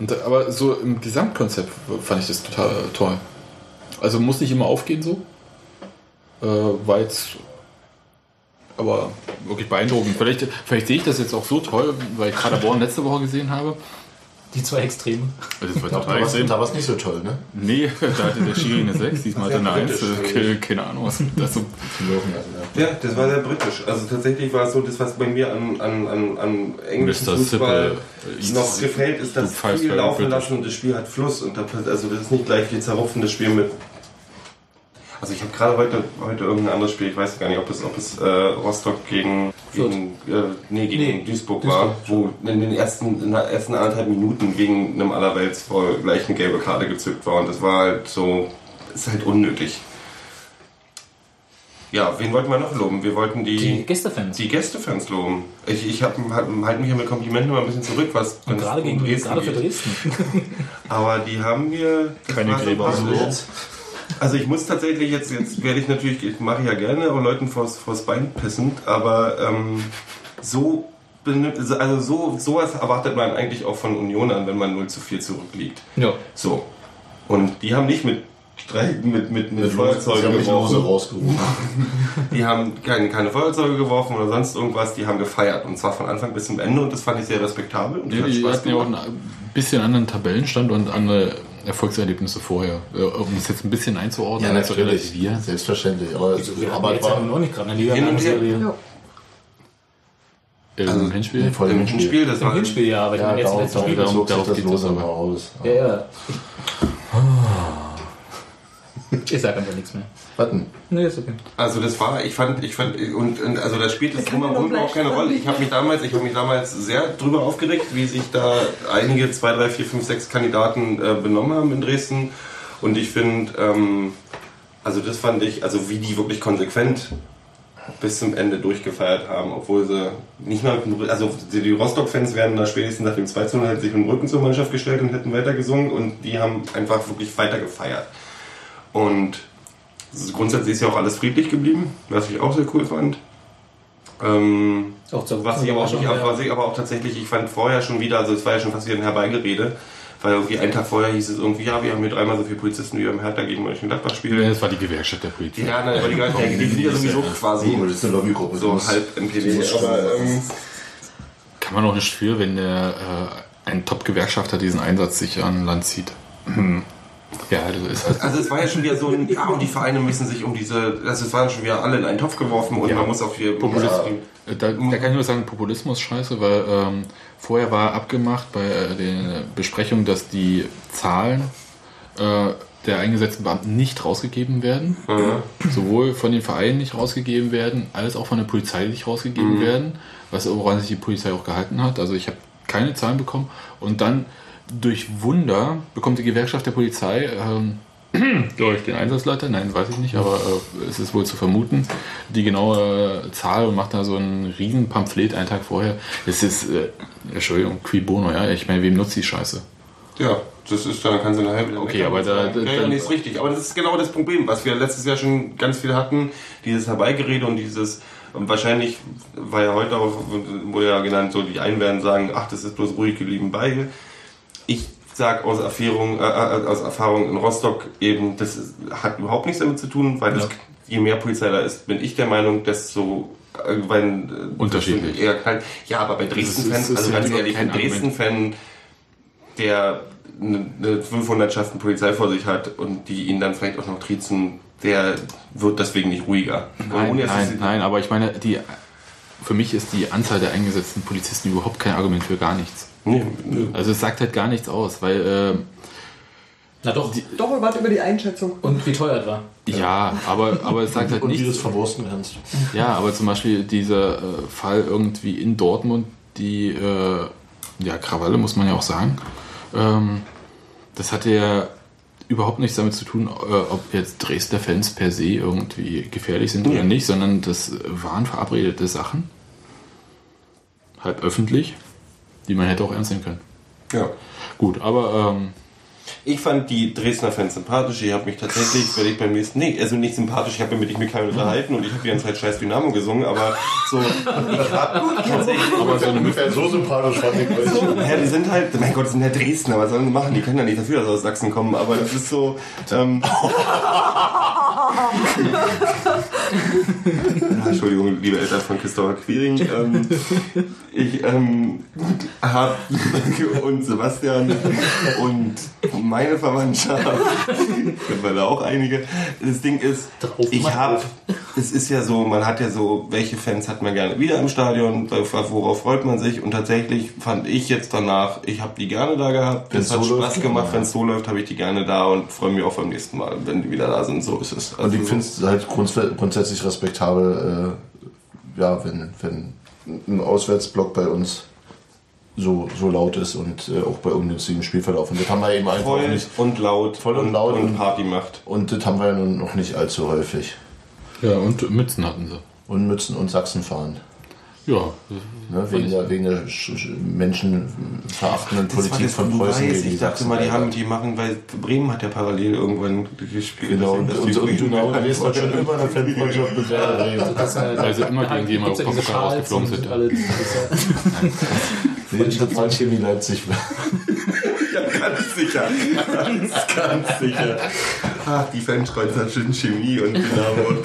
Und, äh, aber so im Gesamtkonzept fand ich das total toll. Also muss nicht immer aufgehen so. Äh, war jetzt aber wirklich beeindruckend. Vielleicht, vielleicht sehe ich das jetzt auch so toll, weil ich Paderborn letzte Woche gesehen habe. Die zwei Extreme. Das war Da total war es extrem. da war's nicht so toll, ne? Nee, da hatte der Schiri eine 6, diesmal hat er eine 1. Äh, Keine Ahnung, was das so. Ja, das war sehr britisch. Also tatsächlich war es so, das was bei mir an, an, an, an englischem. Fußball Sippel, noch gefällt, ist du das pfeifst Spiel bei laufen British. lassen und das Spiel hat Fluss. Und da, also das ist nicht gleich wie zerrupfen das Spiel mit. Also ich habe gerade heute, heute irgendein anderes Spiel, ich weiß gar nicht, ob es, ob es äh, Rostock gegen, gegen, äh, nee, gegen Nee, Duisburg war, wo in den ersten, in den ersten anderthalb Minuten wegen einem Allerweltsfoul gleich eine gelbe Karte gezückt war. Und das war halt so, ist halt unnötig. Ja, wen wollten wir noch loben? Wir wollten die, Die Gästefans. die Gästefans loben. Ich, ich hab, halt, halte mich ja mit Komplimenten immer ein bisschen zurück, was Und gerade, gegen, Dresden gerade für. Dresden. Aber die haben wir. Keine Gräber sympathisch. Also ich muss tatsächlich jetzt, jetzt werde ich natürlich, ich mache ja gerne auch Leuten vors, vors Bein pissend, aber ähm, so also so sowas erwartet man eigentlich auch von Union an, wenn man 0 zu 4 zurückliegt. Ja. So. Und die haben nicht mit Streichen, mit, mit, mit, Mit Feuerzeugen geworfen. rausgerufen. Die haben keine, keine Feuerzeuge geworfen oder sonst irgendwas, die haben gefeiert. Und zwar von Anfang bis zum Ende und das fand ich sehr respektabel. Und Die, hat die Spaß hatten ja auch einen bisschen anderen Tabellenstand und andere Erfolgserlebnisse vorher. Äh, Um das jetzt ein bisschen einzuordnen, Ja, zu natürlich. relativieren. Selbstverständlich. Aber, Wir aber haben es jetzt war noch nicht gerade eine Liga Hin und her. Ja. Im Also, Hinspiel. nee, Im im Hinspiel. Hinspiel, das Im war Hinspiel, ja, aber ich Ja, meine jetzt letzten Spiel. Darum- darauf das geht es Lose aber. raus. Ja, ja. Ich sag einfach nichts mehr. Warten. Nee, ist okay. Also das war, ich fand, ich fand, und, und also da spielt das drumherum auch keine Rolle. Ich habe mich damals, ich habe mich damals sehr drüber aufgeregt, wie sich da einige, zwei, drei, vier, fünf, sechs Kandidaten äh, benommen haben in Dresden. Und ich finde, ähm, also das fand ich, also wie die wirklich konsequent bis zum Ende durchgefeiert haben, obwohl sie nicht mal, also die Rostock-Fans wären da spätestens nach dem 2 zu 0 sich mit dem Rücken zur Mannschaft gestellt und hätten weitergesungen und die haben einfach wirklich weiter gefeiert. Und grundsätzlich ist ja auch alles friedlich geblieben, was ich auch sehr cool fand. Ähm, was ich aber auch, nicht, was ich aber auch tatsächlich, ich fand vorher schon wieder, also es war ja schon fast wieder ein Herbeigerede, weil irgendwie einen Tag vorher hieß es irgendwie, ja, wir haben hier dreimal so viele Polizisten wie beim Hertha gegen Mönchengladbach Ja, spielen. das war die Gewerkschaft der Polizei. Ja, nein, aber die, ganzen- die sind ja sowieso quasi Das ist eine Lobbygruppe. so halb MPD. Aber ähm, Kann man auch nicht für, wenn der äh, ein Top-Gewerkschafter diesen Einsatz sich an Land zieht. Ja, das ist halt. also es war ja schon wieder so ein, ja, und die Vereine müssen sich um diese, also es waren schon wieder alle in einen Topf geworfen und Ja. man muss auch hier Populist- Ja. Äh, Da, da kann ich nur sagen, Populismus scheiße, weil ähm, vorher war abgemacht bei äh, den Besprechungen, dass die Zahlen äh, der eingesetzten Beamten nicht rausgegeben werden. Sowohl von den Vereinen nicht rausgegeben werden, als auch von der Polizei nicht rausgegeben werden, was woran sich die Polizei auch gehalten hat. Also ich habe keine Zahlen bekommen. Und dann durch Wunder bekommt die Gewerkschaft der Polizei ähm, durch den Einsatzleiter, nein, weiß ich nicht, aber äh, es ist wohl zu vermuten, die genaue Zahl und macht da so ein riesen Pamphlet einen Tag vorher. Es ist, äh, Entschuldigung, qui bono, ja, ich meine, wem nutzt die Scheiße? Ja, das ist dann kannst du nachher wieder Okay, aber da- da- ja, ja, nee, ist richtig. Aber das ist genau das Problem, was wir letztes Jahr schon ganz viel hatten. Dieses Herbeigerede und dieses und wahrscheinlich war ja heute auch wurde ja genannt, so die einen werden sagen, ach, das ist bloß ruhig geblieben, weil ich sag aus Erfahrung, äh, äh, aus Erfahrung in Rostock eben, das ist, hat überhaupt nichts damit zu tun, weil das, je mehr Polizei da ist, bin ich der Meinung, desto äh, wenn, äh, Unterschiedlich. Eher kalt. Ja, aber bei Dresden-Fans, also ja ganz ehrlich, ein Dresden-Fan, der eine eine 500-Schaften Polizei vor sich hat und die ihn dann vielleicht auch noch triezen, der wird deswegen nicht ruhiger. Nein, nein, nein, aber ich meine, die, für mich ist die Anzahl der eingesetzten Polizisten überhaupt kein Argument für gar nichts. Nee, nö. Also es sagt halt gar nichts aus, weil äh, Na doch. Doch, wir warten über die Einschätzung. Und wie teuer es war. ja, aber, aber es sagt halt Und wie du es verwursten kannst. Ja, aber zum Beispiel dieser äh, Fall irgendwie in Dortmund, die äh, ja, Krawalle, muss man ja auch sagen, ähm, das hatte ja überhaupt nichts damit zu tun, äh, ob jetzt Dresdner Fans per se irgendwie gefährlich sind oder nicht, sondern das waren verabredete Sachen, halb öffentlich, die man hätte auch ernst nehmen können. Ja. Gut, aber ähm, Ich fand die Dresdner Fans sympathisch. Ich habe mich tatsächlich, werde ich beim nächsten, nee, also nicht sympathisch, ich habe mich mit keinem unterhalten und ich habe die ganze Zeit scheiß Dynamo gesungen, aber so, ich habe tatsächlich, aber so eine Ungefähr so sympathisch fand ich ja, die sind halt, mein Gott, das sind ja Dresdner, was sollen sie machen? Die können ja nicht dafür, dass sie aus Sachsen kommen, aber das ist so, ähm, Ja, Entschuldigung, liebe Eltern von Christopher Quiring. Ähm, ich ähm, habe und Sebastian und meine Verwandtschaft, weil da auch einige. Das Ding ist, ich habe, es ist ja so, man hat ja so, welche Fans hat man gerne wieder im Stadion, worauf freut man sich? Und tatsächlich fand ich jetzt danach, ich habe die gerne da gehabt. Es hat so Spaß läuft, gemacht, wenn es so läuft, habe ich die gerne da und freue mich auch beim nächsten Mal, wenn die wieder da sind. So ist es. Und ich Also- finde es halt grunds grundsätzlich respektabel, äh, ja, wenn, wenn ein Auswärtsblock bei uns so, so laut ist und äh, auch bei ungünstigen Spielverlauf. Und das haben wir eben einfach voll nicht. und laut Voll und laut und und- Party macht. Und das haben wir ja nun noch nicht allzu häufig. ja, und Mützen hatten sie. Und Mützen und Sachsen fahren. Ja, Ne, wegen, der, wegen der sch- sch- menschenverachtenden Politik von Preußen gegen Ich dachte mal, die haben die machen, weil Bremen hat ja parallel irgendwann gespielt. Genau, und, und, und, genau, Dresden hat schon immer eine Fanfreundschaft mit Werder Bremen. Das, äh, Weil sie immer da gegen die im gibt's ja diese Europapokal Schals rausgeflogen sind, war Chemie Leipzig. Ja, ganz sicher. Ganz, ganz sicher. Ach, die Fankreuzer schön Chemie und Dynamo.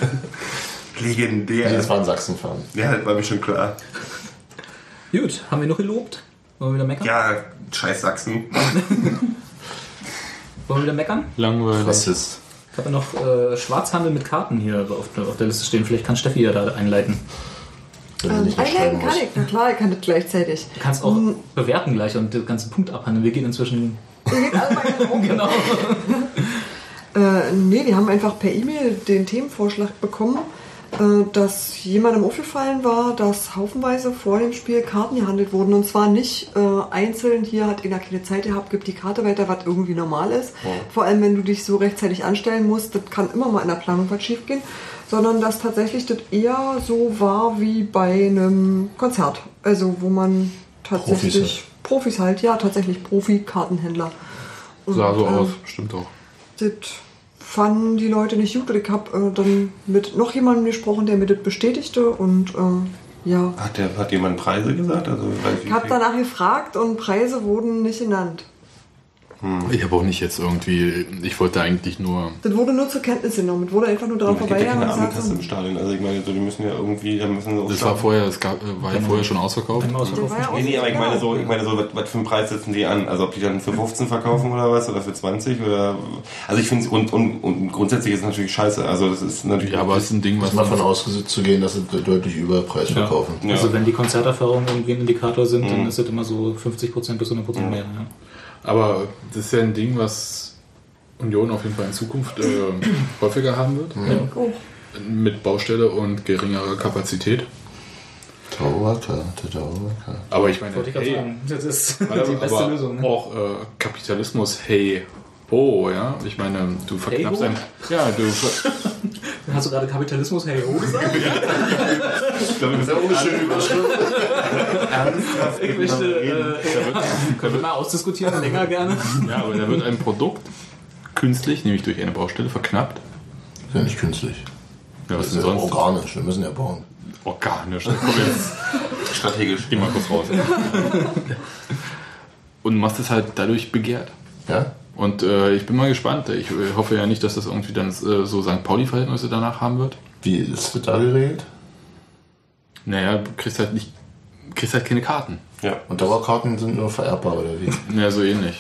Legendär. Nee, das waren Sachsenfahren. Ja, das war mir schon klar. Gut, haben wir noch gelobt? Wollen wir wieder meckern? Ja, scheiß Sachsen. Wollen wir wieder meckern? langweilig. Rassist. Ich habe ja noch äh, Schwarzhandel mit Karten hier auf, auf der Liste stehen. Vielleicht kann Steffi ja da einleiten. Ähm, einleiten kann ich, na klar, ich kann das gleichzeitig. Du kannst auch bewerten gleich und den ganzen Punkt abhandeln. Wir gehen inzwischen. Wir gehen alle mal gerne rum. Genau. Äh, nee, wir haben einfach per E-Mail den Themenvorschlag bekommen, dass jemandem aufgefallen war, dass haufenweise vor dem Spiel Karten gehandelt wurden. Und zwar nicht äh, einzeln, hier hat einer keine Zeit gehabt, gibt die Karte weiter, was irgendwie normal ist. Vor allem, wenn du dich so rechtzeitig anstellen musst, das kann immer mal in der Planung was schief gehen. Sondern dass tatsächlich das eher so war wie bei einem Konzert. Also wo man tatsächlich... Profis Profis halt, ja, tatsächlich Profi-Kartenhändler. Sah so Und, äh, aus, stimmt auch. das fanden die Leute nicht gut. Und ich habe äh, dann mit noch jemandem gesprochen, der mir das bestätigte. Und äh, ja, Hat, der, hat jemand Preise gesagt? Also, ich habe danach gefragt und Preise wurden nicht genannt. Ich habe auch nicht jetzt irgendwie, ich wollte eigentlich nur, Das wurde nur zur Kenntnis genommen. Es wurde einfach nur daran Es gibt ja vorbeigegangen keine Abendkasse im so, Stadion. Also ich meine, so, die müssen ja irgendwie, da müssen sie auch das war sagen- vorher, es gab, war ja vorher schon ausverkauft. War ja Nee, nee, aber ich meine so, ich meine so, was, was für einen Preis setzen die an? Also ob die dann für 15 verkaufen oder was? Oder für 20 oder also ich finde es und, und, und grundsätzlich ist es natürlich scheiße. Also das ist natürlich Ja, aber es ist ein Ding, was Ist mal von ausgesetzt zu gehen, dass sie deutlich über Preis Ja. verkaufen. Ja. Also wenn die Konzerterfahrungen irgendwie ein Indikator sind, dann ist das immer so 50% bis 100% mehr. Ja. Aber das ist ja ein Ding, was Union auf jeden Fall in Zukunft äh, häufiger haben wird. Oh, Mit Baustelle und geringerer Kapazität. Dauerkarte, Dauerkarte. Aber ich meine, ich hey, sagen, das ist die beste aber Lösung. Ne? auch äh, Kapitalismus, hey, ho, ja. Ich meine, du verknappst ho? ein, ja, du, ver- Hast du gerade Kapitalismus hey ho gesagt? Ich glaube, das ist ja auch eine schöne Überschrift. Ich möchte äh, können wir mal ausdiskutieren, länger gerne. Ja, aber da wird ein Produkt künstlich, nämlich durch eine Baustelle, verknappt. Ist ja nicht künstlich. Ja, was Das denn ist ja sonst? organisch, wir müssen ja bauen. Organisch. Komm jetzt, Strategisch. geh mal kurz raus. Und machst es halt dadurch begehrt. Ja? Und äh, ich bin mal gespannt. Ich äh, hoffe ja nicht, dass das irgendwie dann äh, so St. Pauli-Verhältnisse danach haben wird. Wie ist das da geregelt? Naja, du kriegst halt nicht, kriegst halt keine Karten. Ja. Und Dauerkarten sind nur vererbbar, oder wie? Naja, so ähnlich.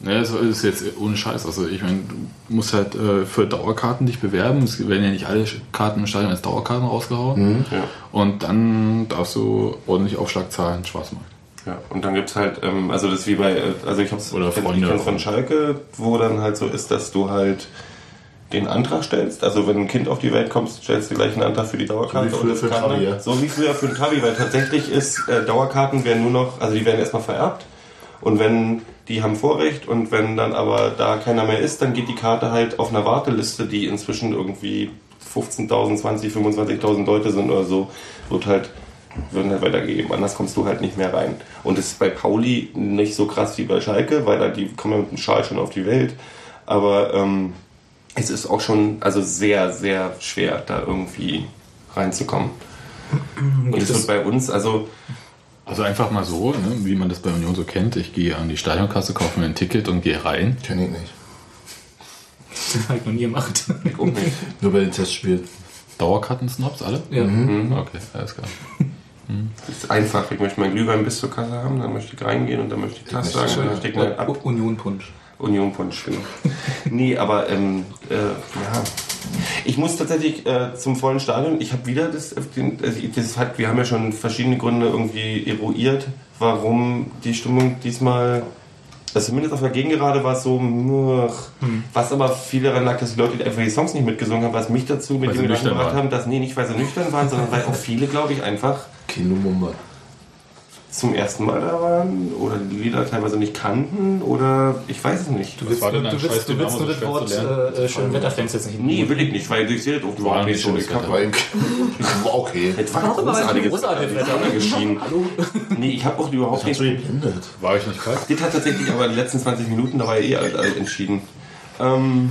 Naja, das ist jetzt ohne Scheiß. Also ich meine, du musst halt äh, für Dauerkarten dich bewerben. Es werden ja nicht alle Karten im Stadion als Dauerkarten rausgehauen. Ja. Und dann darfst du ordentlich Aufschlag zahlen, Schwarzmarkt. Ja, und dann gibt's halt, ähm, also das ist wie bei, also ich hab's Oder Freunde. ich von Schalke, wo dann halt so ist, dass du halt den Antrag stellst. Also wenn ein Kind auf die Welt kommt, stellst du gleich einen Antrag für die Dauerkarte. So wie früher und das für dann- ja. So wie früher für den Tabi, weil tatsächlich ist, äh, Dauerkarten werden nur noch, also die werden erstmal vererbt. Und wenn die haben Vorrecht und wenn dann aber da keiner mehr ist, dann geht die Karte halt auf einer Warteliste, die inzwischen irgendwie 15.000, 20, 25.000 Leute sind oder so, wird halt, würden halt weitergegeben. Anders kommst du halt nicht mehr rein. Und das ist bei Pauli nicht so krass wie bei Schalke, weil da die kommen ja mit dem Schal schon auf die Welt. Aber ähm, es ist auch schon also sehr, sehr schwer, da irgendwie reinzukommen. Und es wird bei uns, also Also einfach mal so, ne, wie man das bei Union so kennt. Ich gehe an die Stadionkasse, kaufe mir ein Ticket und gehe rein. Kenn ich nicht. Das halt noch nie gemacht. Nur bei den Testspielen. Dauerkarten-Snobs alle? Ja. Okay, alles klar. Es ist einfach. Ich möchte meinen Glühwein bis zur Kasse haben, dann möchte ich reingehen und dann möchte ich das sagen. Dann steckt man ab. Union Punsch. Union Punsch, genau. nee, aber ähm, äh, ja. Ich muss tatsächlich äh, zum vollen Stadion. Ich habe wieder das, den, also das hat, wir haben ja schon verschiedene Gründe irgendwie eruiert, warum die Stimmung diesmal, also zumindest auf der Gegengerade war es so, much. was aber viel daran lag, dass die Leute einfach die Songs nicht mitgesungen haben, was mich dazu mit Weil dem Gedanken gebracht haben, dass, nee, nicht weil sie nüchtern waren, sondern weil auch viele, glaube ich, einfach Kinomummer. zum ersten Mal da waren oder die Lieder teilweise nicht kannten oder ich weiß es nicht. Du willst, war du, denn an du willst, du willst nur das Wort äh, schön Wetterfans jetzt nicht Nee, will ich nicht, weil ich sehe das auch überhaupt nicht so. Ich hab, ich- okay. das war großartiges großartiges Wetter. Wetter. geschienen. Hallo? Nee, ich habe auch überhaupt nicht. du geblendet? War ich nicht kalt? Das hat tatsächlich aber die letzten 20 Minuten, da war ja eh alt entschieden. Ähm,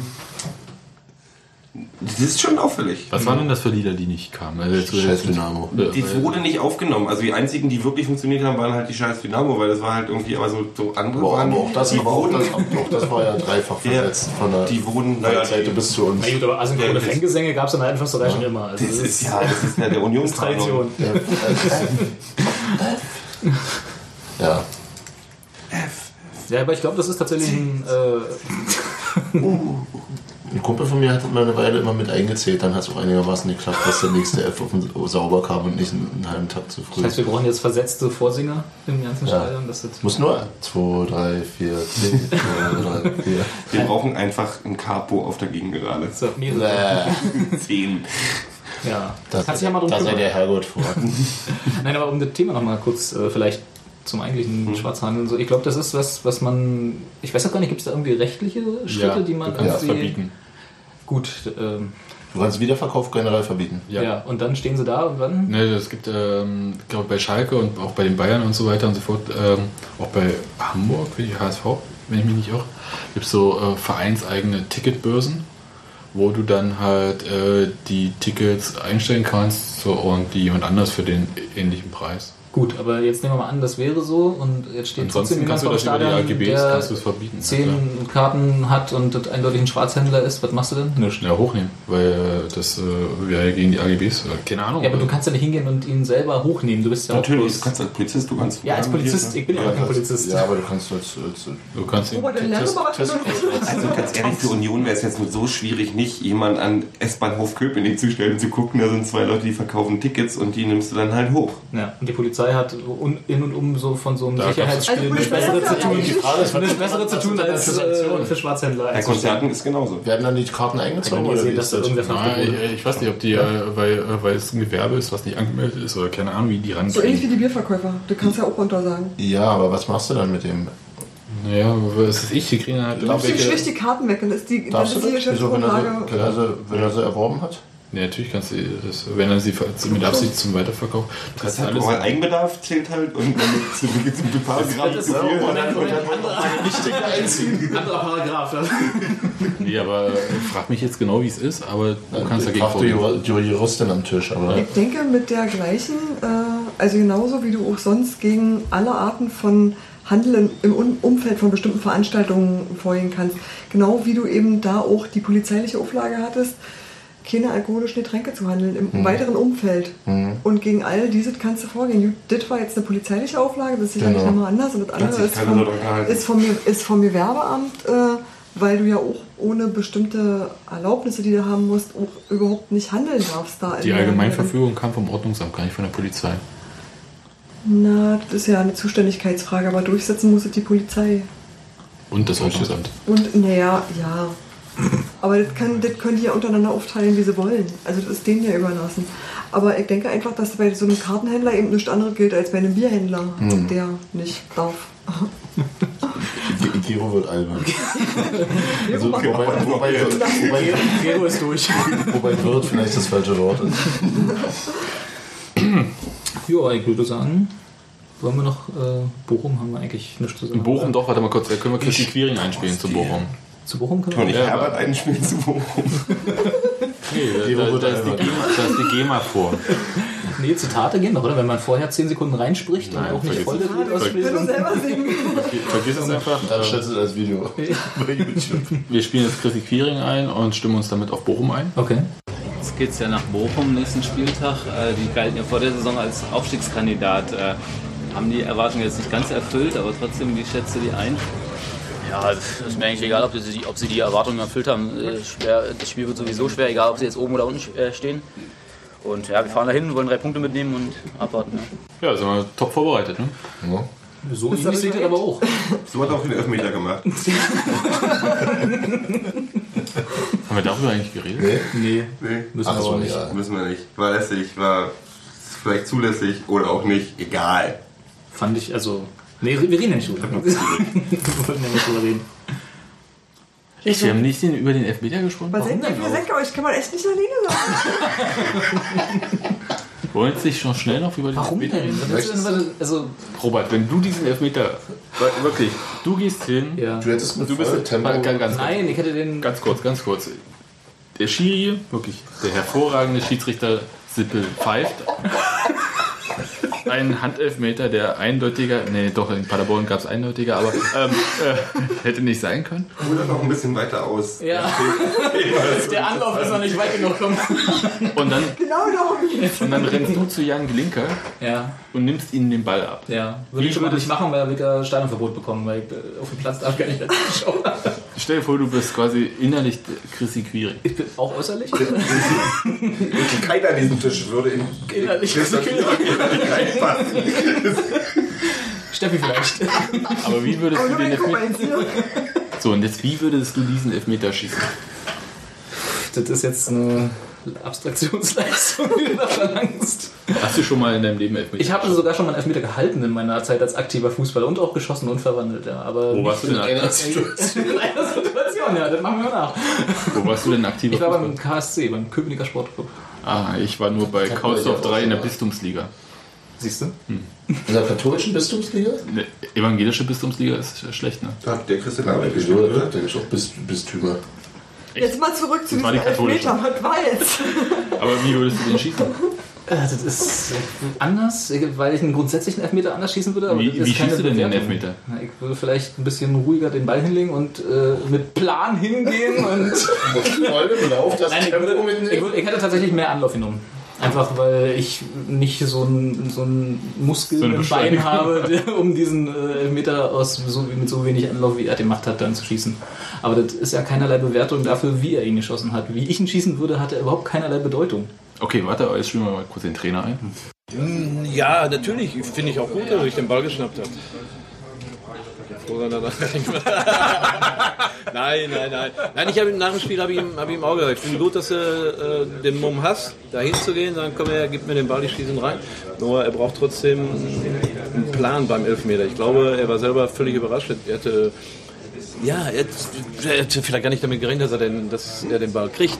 das ist schon auffällig. Was waren denn das für Lieder, die nicht kamen? Also jetzt- Scheiß Dynamo. Die wurde nicht aufgenommen. Also die einzigen, die wirklich funktioniert haben, waren halt die scheiß Dynamo, weil das war halt irgendwie, aber so, so andere Aber, waren, aber auch das, die aber auch das, auch das war ja dreifach Ja, verletzt von der die wurden, naja, Seite bis zu uns. Na gut, aber asynchrone Ja, das- Fangesänge gab es in der Försterei schon immer. Also das ist ja, das ist ja der Unionstradition. Tradition. Ja. Ja, aber ich glaube, das ist tatsächlich ein. Äh, Ein Kumpel von mir hat mal eine Weile immer mit eingezählt, dann hat es auch einigermaßen geklappt, dass der nächste F auf den sauber kam und nicht einen, einen halben Tag zu früh. das heißt, wir brauchen jetzt versetzte Vorsinger im ganzen Ja. Stadion. Das jetzt Muss nur 2, 3, 4, 10, 2, 3, 4. Wir brauchen einfach ein Capo auf der Gegengerade. so, mehrere. Zehn. Ja, da kannst ja mal drum da sei der Herrgott vor. Nein, aber um das Thema nochmal kurz äh, vielleicht zum eigentlichen Hm. Schwarzhandel. und So, ich glaube, das ist was, was man. Ich weiß auch gar nicht, gibt es da irgendwie rechtliche Schritte, die man irgendwie. verbieten. Gut, ähm, Du kannst Wiederverkauf generell verbieten. ja. und dann stehen sie da und dann. Ne, es gibt, ähm, ich glaube bei Schalke und auch bei den Bayern und so weiter und so fort, ähm, auch bei Hamburg, wie die HSV, wenn ich mich nicht irre, gibt es so äh, vereinseigene Ticketbörsen, wo du dann halt äh, die Tickets einstellen kannst so, und die jemand anders für den ähnlichen Preis. Gut, aber jetzt nehmen wir mal an, das wäre so und jetzt steht Ansonsten trotzdem kannst jemand du das über die Stadion, AGBs der kannst du es verbieten. ja, zehn klar. Karten hat und das eindeutig ein Schwarzhändler ist. Was machst du denn? Nichts. Ja, hochnehmen, weil äh, das äh, wäre ja gegen die AGBs. äh, Keine Ahnung. Ja, aber du kannst ja nicht hingehen und ihn selber hochnehmen. Du bist ja Natürlich, auch du bloß- kannst als Polizist, du kannst. Ja, als Polizist. Ich bin ja auch kein Polizist. Ja, aber du kannst als, als du kannst ihn, was. Also ganz ehrlich, für Union wäre es jetzt nur so schwierig, nicht jemand an S-Bahnhof Köpenick zu stellen und zu gucken, da sind zwei Leute, die verkaufen Tickets und die nimmst du dann halt hoch. Ja, und die Polizei hat un, in und um so von so einem Da Sicherheitsspiel Also eine bessere zu tun, Polizei- Frage ist, was- eine bessere was- zu tun als für äh, für Schwarzhändler. Bei. Konzerten ist genauso. Werden dann die Karten eingezogen oder wie gesehen, dass das? ich, ich weiß nicht, ob die, äh, weil, äh, weil es ein Gewerbe ist, was nicht angemeldet ist oder keine Ahnung, wie die ran. So ähnlich wie die Bierverkäufer. Du kannst ja auch runter sagen. Ja, aber was machst du dann mit dem? Naja, was ist ich? Die kriegen halt Du schlicht die Karten weg, dann ist die, dann ist die das? Geschäftsgrundlage. sie, wenn er sie erworben hat? Ja, natürlich kannst du das, wenn er sie mit Absicht zum Weiterverkauf. Du Das kannst ist halt alles. normal Eigenbedarf zählt halt und dann gibt es ein paar Gramm zu viel. Anderer Paragraph. Ja. Nee, aber frag mich jetzt genau, wie es ist, aber du kannst dagegen Frag die vorgehen. Jur- die Juristin am Tisch, aber Ich denke mit der gleichen, äh, also genauso wie du auch sonst gegen alle Arten von Handel im- Umfeld von bestimmten Veranstaltungen vorgehen kannst. Genau wie du eben da auch die polizeiliche Auflage hattest, keine alkoholischen Getränke zu handeln im weiteren Umfeld. Und gegen all diese kannst du vorgehen. Das war jetzt eine polizeiliche Auflage, das ist sicherlich Genau. nochmal anders. Und das andere ist vom, so ist, vom, ist vom Gewerbeamt, äh, weil du ja auch ohne bestimmte Erlaubnisse, die du haben musst, auch überhaupt nicht handeln darfst da. Die Allgemeinverfügung kam vom Ordnungsamt, gar nicht von der Polizei. Na, das ist ja eine Zuständigkeitsfrage, aber durchsetzen muss es die Polizei. Und das Ordnungsamt. Und naja, ja. Aber das, kann, das können die ja untereinander aufteilen, wie sie wollen. Also das ist denen ja überlassen. Aber ich denke einfach, dass bei so einem Kartenhändler eben nichts anderes gilt als bei einem Bierhändler, der nicht darf. Ge- Gero wird albern. Also, wobei, wobei, wobei, Gero ist durch. wobei wird vielleicht das falsche Wort ist. Ja, ich würde sagen, wollen wir noch, äh, Bochum haben wir eigentlich nichts zu sagen. Bochum doch, warte mal kurz, da können wir Chrissy Quiring einspielen zu Bochum. Zu Bochum können Und wir ich Ja, Herbert einspielen zu Bochum. Nee, da, da, da, ist die GEMA, da ist die GEMA vor. Nee, Zitate gehen noch, oder? Wenn man vorher 10 Sekunden reinspricht Nein, und auch nicht voll will ausspielt. nur selber singen. Vergiss es einfach. Dann stellst du das Video bei YouTube. Wir spielen jetzt Chrissy Quiring ein und stimmen uns damit auf Bochum ein. Okay. Jetzt geht es ja nach Bochum nächsten Spieltag. Äh, Die galten ja vor der Saison als Aufstiegskandidat. Äh, Haben die Erwartungen jetzt nicht ganz erfüllt, aber trotzdem, wie schätzt du die ein? Ja, das ist mir eigentlich egal, ob sie, ob sie die Erwartungen erfüllt haben. Äh, das Spiel wird sowieso schwer, egal ob sie jetzt oben oder unten äh, stehen. Und ja, wir fahren dahin, wollen drei Punkte mitnehmen und abwarten. Ja. Ja, sind wir top vorbereitet, ne? Ja. So ähnlich ihr aber auch. So hat er auch den Elfmeter gemacht. Haben wir darüber eigentlich geredet? Nee? Nee, Nee, müssen Ach wir so, aber nicht. ja. müssen wir nicht. War lästig, war vielleicht zulässig oder auch nicht. Egal. Fand ich, also. Nee, wir reden ja nicht drüber. wir wollten ja nicht drüber reden. Echt, wir haben nicht den, über den Elfmeter gesprochen? Was seid ihr für Senker? Euch kann man echt nicht alleine lassen. Wollen jetzt nicht schon schnell noch über den Warum Elfmeter denn? reden? Also, Robert, wenn du diesen Elfmeter, wirklich, du gehst hin, ja. Du hättest mit du bist Volltempo... ganz, ganz, ganz, Nein, ich hätte den. ganz kurz, ganz kurz. Der Schiri, wirklich, der hervorragende Schiedsrichter Sippel pfeift. Ein Handelfmeter, der eindeutiger, nee, doch, in Paderborn gab es eindeutiger, aber ähm, äh, hätte nicht sein können. Oder noch ein bisschen weiter aus. Ja. Der Anlauf ist noch nicht weit genug gekommen. Und dann, Genau darum und dann rennst du zu Jan Glinker Ja, und nimmst ihnen den Ball ab. ja. Würde Wie ich schon mal nicht machen, weil wir Stadionverbot bekommen, weil ich äh, auf dem Platz darf gar nicht mehr zuschauen. Stell dir vor, du bist quasi innerlich Chrissy Quiring. Ich bin auch äußerlich. Keiner an diesem Tisch würde in Innerlich. Christoph Quiring reinpassen. Steffi vielleicht. Aber wie würdest Aber du den Elfmeter... So, und jetzt, wie würdest du diesen Elfmeter schießen? Das ist jetzt eine Abstraktionsleistung, die du da verlangst. Hast du schon mal in deinem Leben Elfmeter Ich habe sogar schon mal einen Elfmeter gehalten in meiner Zeit als aktiver Fußballer und auch geschossen und verwandelt, ja. Aber Wo warst du denn einer aktiv? In einer Situation, ja, das machen wir nach. Wo warst du denn aktiv? Ich war beim KSC, beim Köpenicker Sportclub. Ah, ich war nur bei Kaulsdorf 3 in der Bistumsliga. Siehst du? In der katholischen Bistumsliga? Eine evangelische Bistumsliga ist schlecht, ne? Da hat der Christian Arbeit gespielt, Da oder? gibt es auch Bist Bistümer. Jetzt mal zurück zu diesem die. Elfmeter. Was war jetzt? Aber wie würdest du den schießen? Äh, Das ist anders, weil ich einen grundsätzlichen Elfmeter anders schießen würde. Aber Wie, wie schießt du denn den Bewertung. Elfmeter? Na, ich würde vielleicht ein bisschen ruhiger den Ball hinlegen und äh, mit Plan hingehen und. Voll im Lauf, das Nein, ich, würde, ich, würde, ich hätte tatsächlich mehr Anlauf genommen. Einfach weil ich nicht so einen so einen Muskel So im. Bein habe, der, um diesen äh, Meter aus so, mit so wenig Anlauf, wie er den macht hat, dann zu schießen. Aber das ist ja keinerlei Bewertung dafür, wie er ihn geschossen hat. Wie ich ihn schießen würde, hat er überhaupt keinerlei Bedeutung. Okay, warte, jetzt spielen wir mal kurz den Trainer ein. Ja, natürlich. Finde ich auch gut, dass ich den Ball geschnappt habe. Er nicht mehr- Nein, nein, nein. Nein, ich habe nach dem Spiel habe ich, ihm- hab ich ihm auch gesagt, ich finde gut, dass du äh, den Mumm hast, da hinzugehen, dann komm her, gib mir den Ball, ich schieße ihn rein. Nur er braucht trotzdem einen Plan beim Elfmeter. Ich glaube, er war selber völlig überrascht. Er hätte, ja, er er hätte vielleicht gar nicht damit gerechnet, dass er den, dass er den Ball kriegt.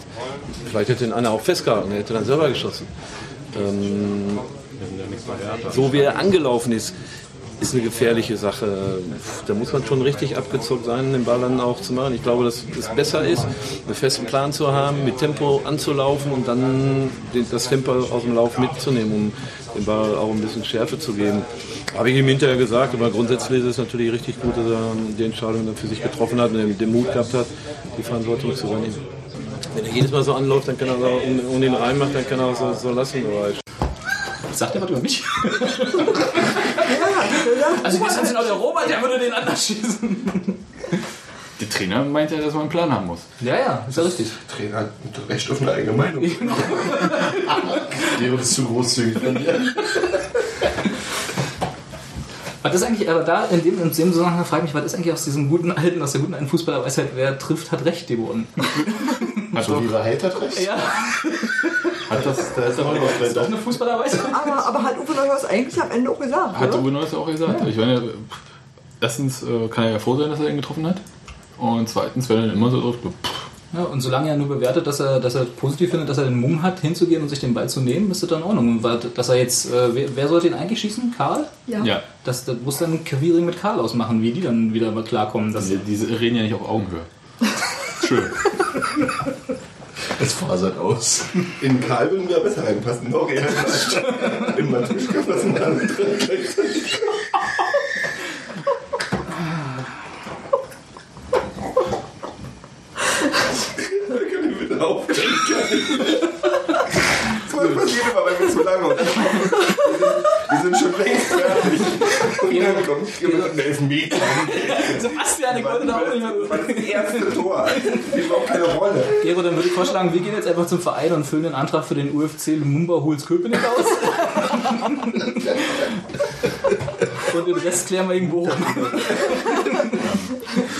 Vielleicht hätte ihn einer auch festgehalten, er hätte dann selber geschossen. Ähm, so wie er angelaufen ist, ist eine gefährliche Sache. Da muss man schon richtig abgezockt sein, den Ball dann auch zu machen. Ich glaube, dass es besser ist, einen festen Plan zu haben, mit Tempo anzulaufen und dann das Tempo aus dem Lauf mitzunehmen, um dem Ball auch ein bisschen Schärfe zu geben. Habe ich ihm hinterher gesagt, aber grundsätzlich ist es natürlich richtig gut, dass er die Entscheidung dann für sich getroffen hat und den- Mut gehabt hat, die Verantwortung zu übernehmen. Wenn er jedes Mal so anläuft, dann kann er so, und, ihn reinmacht, dann kann er auch so, so lassen. Sagt er was über mich? Also gestern sind auch der Robert, der würde den anders schießen. Der Trainer meint ja, dass man einen Plan haben muss. Ja, ja, ist ja richtig. Trainer hat recht auf eine eigene Meinung. Der ist zu großzügig von dir. Was ist eigentlich, aber da in dem, in dem Zusammenhang frage ich mich, was ist eigentlich aus diesem guten alten, aus der guten alten Fußballerweisheit, wer trifft, hat recht geworden. So wie Wahrheit hat recht? Ja. Hat das, da ist ist doch eine Fußballerweisheit. Aber, aber hat Uwe Neuhaus eigentlich am Ende auch gesagt, Hat oder? Uwe Neuss auch gesagt. Ich meine, erstens äh, kann er ja froh sein, dass er ihn getroffen hat. Und zweitens, wenn er dann immer so drauf, pff, Ja, und solange er nur bewertet, dass er, dass er positiv findet, dass er den Mumm hat, hinzugehen und sich den Ball zu nehmen, ist das dann in Ordnung. Und weil- dass er jetzt, äh, wer, wer sollte ihn eigentlich schießen? Karl? Ja. ja. Das, das muss dann Queering mit Karl ausmachen, wie die dann wieder mal klarkommen. Dass, Die, diese reden ja nicht auf Augenhöhe. Schön. Es fasert aus. In Karl würden wir besser reinpassen. Doch, er hat in Matuschka passen alle drei gleichzeitig. Können wir bitte aufhören. Das passiert immer, weil wir zu lange wir sind, wir sind schon längst fertig. Und dann mit einem Elfmeter. Sebastian, ich wollte da auch nicht mehr. Das ist das erste Tor. Die überhaupt keine Rolle. Gero, dann würde ich vorschlagen, wir gehen jetzt einfach zum Verein und füllen den Antrag für den UFC Lumumba Huls Köpenick aus. und den Rest klären wir in Bochum.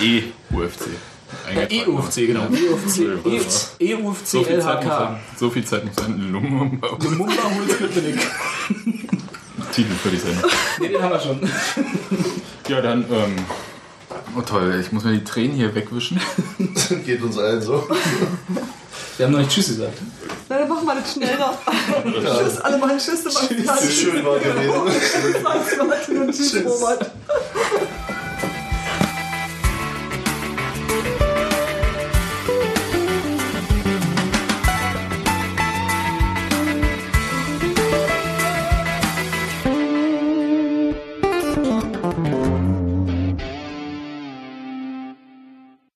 E-UFC. Ja, EUFC, genau. EUFC, E- EUFC So viel, Zeit muss LHK. sein. so viel Zeit muss sein. Lumumba Huls Köpenick. Titel für die Sendung. Nee, den haben wir schon. Ja, dann, ähm, oh toll, ich muss mir die Tränen hier wegwischen. Geht uns allen so. Wir haben noch nicht Tschüss gesagt. Na, dann machen wir das schneller. tschüss, alle machen Tschüss. Tschüss, Schön war gewesen. Tschüss, Martin und Tschüss, Robert.